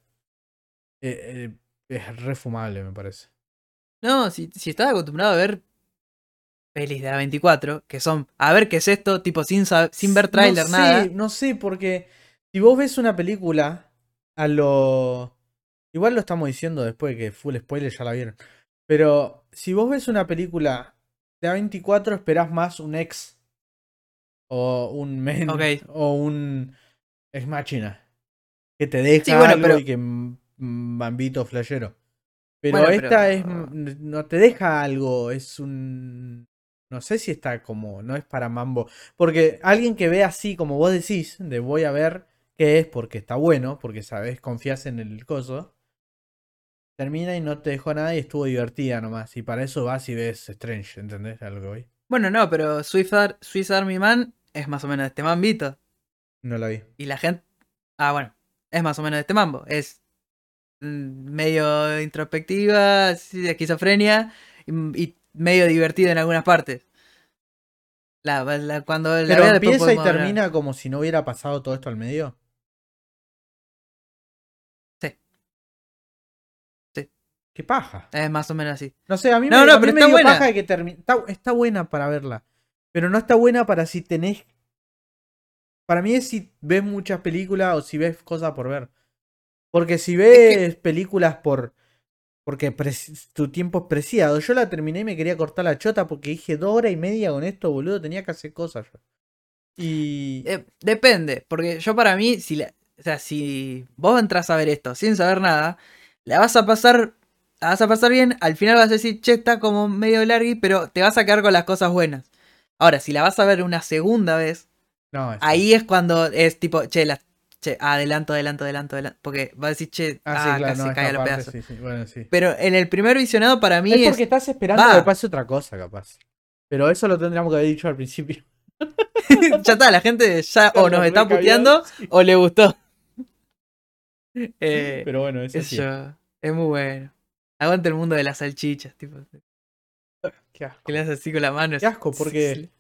eh, eh, es refumable, me parece. No, si, si estás acostumbrado a ver pelis de A24, que son, a ver qué es esto, tipo sin, sin ver tráiler, no nada. No sé, porque si vos ves una película a lo... Igual lo estamos diciendo después que full spoiler ya la vieron. Pero si vos ves una película de A24 esperás más un ex o un men o un ex machina que te deja Sí, bueno, algo pero- y que mambito flashero. Pero Bueno, esta pero- es no te deja algo, es un no sé si está como no es para mambo, porque alguien que ve así como vos decís, de voy a ver qué es porque está bueno, porque sabes, confías en el coso. Termina y no te dejó nada y estuvo divertida nomás. Y para eso vas y ves Strange, ¿entendés? A lo que voy. Bueno, no, pero Swiss, Ar- Swiss Army Man es más o menos de este mambito. No la vi. Y la gente. Ah, bueno. Es más o menos de este mambo. Es mm, medio introspectiva, sí, de esquizofrenia y, y medio divertido en algunas partes. La, la- cuando la Pero empieza y hablar. termina como si no hubiera pasado todo esto al medio. Qué paja. Es más o menos así. No sé, a mí No, me, no, mí pero me dio buena. paja de que termine. Está, está buena para verla. Pero no está buena para si tenés. Para mí es si ves muchas películas o si ves cosas por ver. Porque si ves películas por. Porque tu tiempo es preciado. Yo la terminé y me quería cortar la chota porque dije dos horas y media con esto, boludo. Tenía que hacer cosas yo. Y. Eh, depende, porque yo para mí, si la- o sea, si vos entras a ver esto sin saber nada, la vas a pasar, la vas a pasar bien, al final vas a decir, che, está como medio largui, pero te vas a quedar con las cosas buenas. Ahora, si la vas a ver una segunda vez, no, es- ahí es cuando es tipo, che, la, che, adelanto, adelanto, adelanto, adelanto, porque vas a decir, che, Ah, ah, sí, claro, casi no, cae a los parte pedazos. sí, sí, bueno, sí. Pero en el primer visionado para mí Es es, porque estás esperando va. que pase otra cosa, capaz. Pero eso lo tendríamos que haber dicho al principio. ya está, la gente ya o nos está puteando Sí. o le gustó. Eh, Pero bueno, eso sé sí. yo, es muy bueno. Aguanta el mundo de las salchichas, tipo. Qué asco. Que le haces así con la mano. Qué asco, porque- Sí, sí.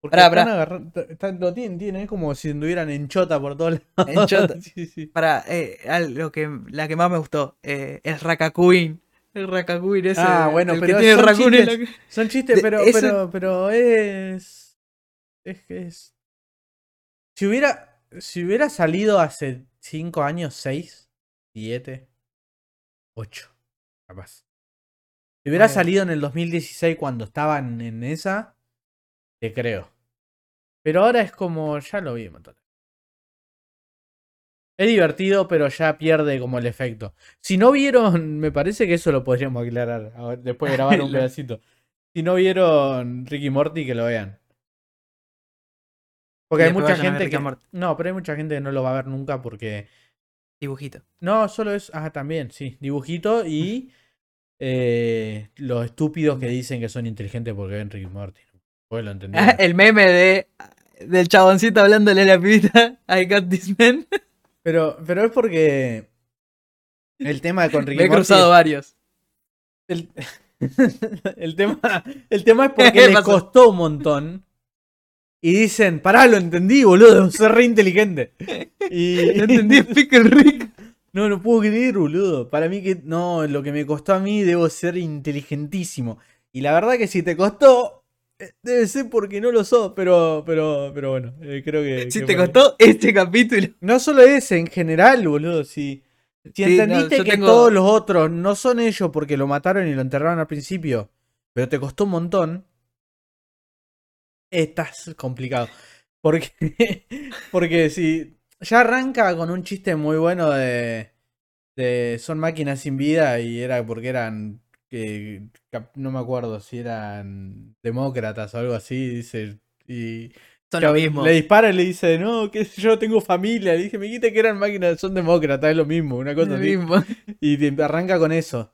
Porque Pará, están pará. agarrando- están- lo tienen, tienen, es como si anduvieran en chota por todos lados. En chota. sí, sí. Para, eh, lo que, la que más me gustó eh, es Rakakuin. El Rakakuin ese. Ah, bueno, el pero que tiene son la chistes. ca- Son chistes, De- pero, pero, pero es. Es que es. Si hubiera. Si hubiera salido hace 5 años, 6, 7, 8, capaz. Si hubiera salido en el 2016 cuando estaban en esa, te creo. Pero ahora es como, ya lo total. Es divertido, pero ya pierde como el efecto. Si no vieron, me parece que eso lo podríamos aclarar después de grabar un pedacito. Si no vieron Ricky Morty, que lo vean. Porque hay mucha gente que. No, pero hay mucha gente que no lo va a ver nunca porque. Dibujito. No, solo es. Ah, también, sí. Dibujito y. eh, los estúpidos que dicen que son inteligentes porque ven Ricky Morty. Pues lo entendí. El meme de del chaboncito hablándole a la pibita. I got this man. Pero, pero es porque. El tema con Ricky Me he Morty. cruzado varios. El, el tema, el tema es porque ¿Qué les pasó? costó un montón. Y dicen, pará, lo entendí, boludo, soy re inteligente. Y No entendí Pickle Rick. no, no puedo creer, boludo. Para mí que no, lo que me costó a mí debo ser inteligentísimo. Y la verdad que si te costó, eh, debe ser porque no lo sos, pero, pero, pero bueno, eh, creo que... Si que te costó este capítulo. No solo ese, en general, boludo, si... Si Sí, no, entendiste yo que tengo- todos los otros no son ellos porque lo mataron y lo enterraron al principio, pero te costó un montón, estás complicado. Porque, porque si ya arranca con un chiste muy bueno de, de son máquinas sin vida y era porque eran, no me acuerdo si eran demócratas o algo así, dice, y Son lo mismo. Le dispara y le dice, no, que yo tengo familia. Le dije, me dijiste que eran máquinas, son demócratas, es lo mismo, una cosa Lo así. mismo. Y te- arranca con eso.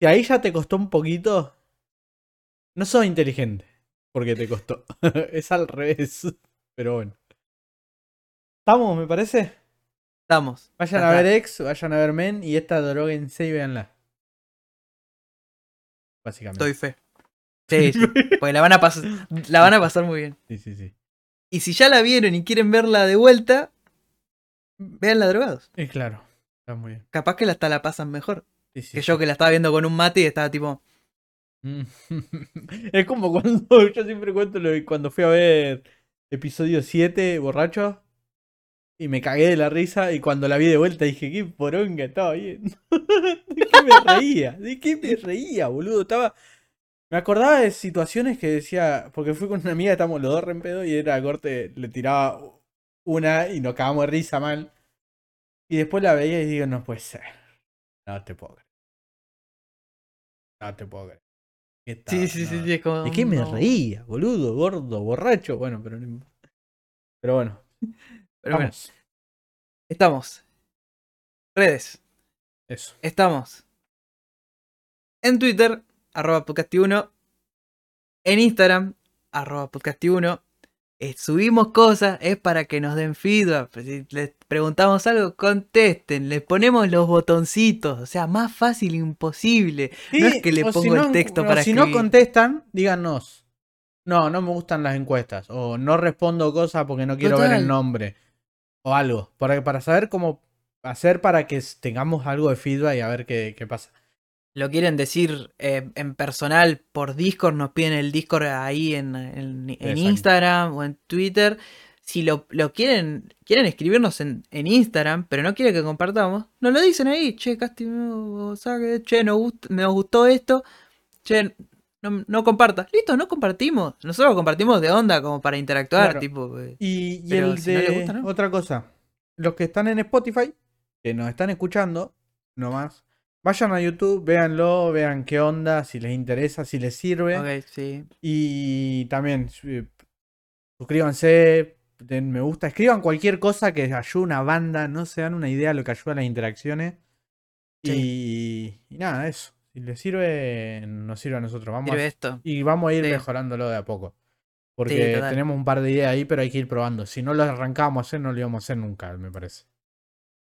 Y ahí ya te costó un poquito. No sos inteligente, porque te costó. es al revés. Pero bueno. ¿Estamos, me parece? Estamos. Vayan Ya a ver X, vayan a ver Men y esta droguense y véanla. Básicamente. Doy fe. Sí, sí. Porque la van a pasar, la van a pasar muy bien. Sí, sí, sí. Y si ya la vieron y quieren verla de vuelta, veanla drogados. Es claro. Está muy bien. Capaz que hasta la pasan mejor. Sí, sí, Que sí. yo que la estaba viendo con un mate y estaba tipo. Mm. es como cuando yo siempre cuento lo de cuando fui a ver episodio 7, borracho, y me cagué de la risa, y cuando la vi de vuelta dije, qué poronga, estaba bien. ¿De qué me reía? ¿De qué me reía, boludo? Estaba... Me acordaba de situaciones que decía, porque fui con una amiga, estábamos los dos re en pedo, y era corte, le tiraba una y nos cagamos de risa mal. Y después la veía y digo, no puede ser. No te puedo creer. No te puedo creer. ¿Qué Sí, sí, sí, No, sí, es como. ¿De qué me reía, boludo, gordo, borracho? Bueno, pero no importa. Pero bueno, Pero bueno, estamos. Redes. Eso. Estamos. En Twitter, arroba podcasti1. En Instagram, arroba podcasti1. Eh, subimos cosas, es para que nos den feedback. Pues Si les preguntamos algo, contesten. Les ponemos los botoncitos. O sea, más fácil imposible. No es que le pongo el texto para Si no escribir. contestan, díganos. No, no me gustan las encuestas. O no respondo cosas porque no quiero ver el nombre. O algo. Para, para saber cómo hacer para que tengamos algo de feedback y a ver qué, qué pasa. Lo quieren decir eh, en personal por Discord, nos piden el Discord ahí en, en-. Instagram o en Twitter. Si lo, lo quieren, quieren escribirnos en, en Instagram, pero no quieren que compartamos, nos lo dicen ahí, che, Casti, no, saque, che, nos, gust- nos gustó esto, che, no, no compartas. Listo, no compartimos. Nosotros compartimos de onda como para interactuar, Claro. tipo. eh, Y, y el si de gusta, ¿no? otra cosa. Los que están en Spotify, que nos están escuchando, nomás, vayan a YouTube, véanlo, vean qué onda, si les interesa, si les sirve. ok, sí. Y también eh, suscríbanse, den me gusta, escriban cualquier cosa que ayude a una banda, no se dan una idea de lo que ayuda a las interacciones. Y, y nada, eso. Si les sirve, nos sirve a nosotros. Vamos Sirve a- esto. y vamos a ir Sí. mejorándolo de a poco. Porque tenemos un par de ideas ahí, pero hay que ir probando. Si no lo arrancábamos a hacer, no lo íbamos a hacer nunca, me parece.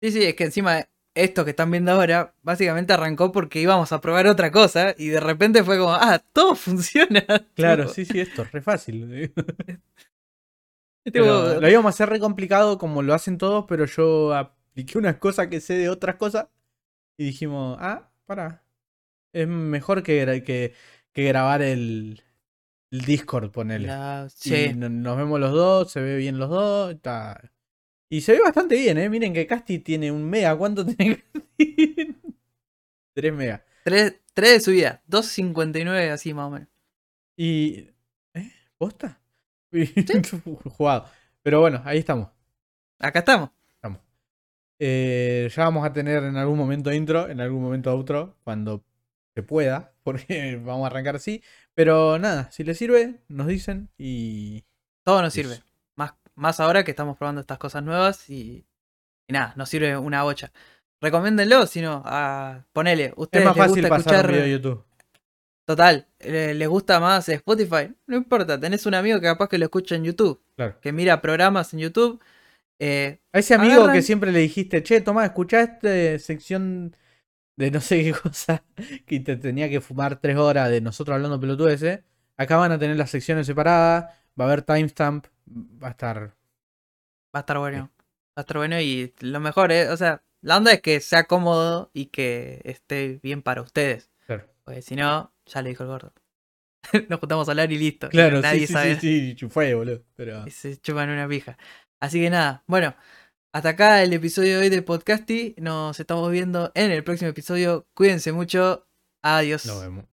Sí, sí, es que encima esto que están viendo ahora, básicamente arrancó porque íbamos a probar otra cosa y de repente fue como, ah, todo funciona. Claro, Tipo, sí, sí, esto es re fácil. Pero lo íbamos a hacer re complicado como lo hacen todos, pero yo apliqué unas cosas que sé de otras cosas y dijimos, ah, para. Es mejor que, que, que grabar el, el Discord, ponele. la- sí, no- nos vemos los dos, se ve bien los dos. Está... Y se ve bastante bien, ¿eh? Miren que Casti tiene un mega. ¿Cuánto tiene Casti? 3 mega. 3, de subida, 2.59 así más o menos. Y. ¿Eh? ¿Posta? Jugado. Pero bueno, ahí estamos. Acá estamos. Eh, ya vamos a tener en algún momento intro, en algún momento outro, cuando se pueda, porque vamos a arrancar así. Pero nada, si les sirve, nos dicen y. Todo nos sirve. Más, ahora que estamos probando estas cosas nuevas y, y nada, nos sirve una bocha. Recomiéndenlo, si no, a, ponele. Es Ustedes más les fácil gusta pasar escuchar. un video de YouTube. Total, les gusta más Spotify. No importa, tenés un amigo que capaz que lo escucha en YouTube, Claro. que mira programas en YouTube. eh, A ese amigo Agarran- que siempre le dijiste, che, Tomás, escuchá esta sección de no sé qué cosa, que te tenía que fumar tres horas de nosotros hablando pelotudeces. Acá van a tener las secciones separadas, va a haber timestamp, va a estar. va a estar bueno. Va a estar bueno y lo mejor es, o sea, la onda es que sea cómodo y que esté bien para ustedes. Claro, Porque si no, ya le dijo el gordo. Nos juntamos a hablar y listo. claro Nadie sí, sí, sabe. sí, sí, fue, boludo. Pero y se chupan una pija. Así que nada, bueno, hasta acá el episodio de hoy de Podcasty. Nos estamos viendo en el próximo episodio. Cuídense mucho. Adiós. nos vemos.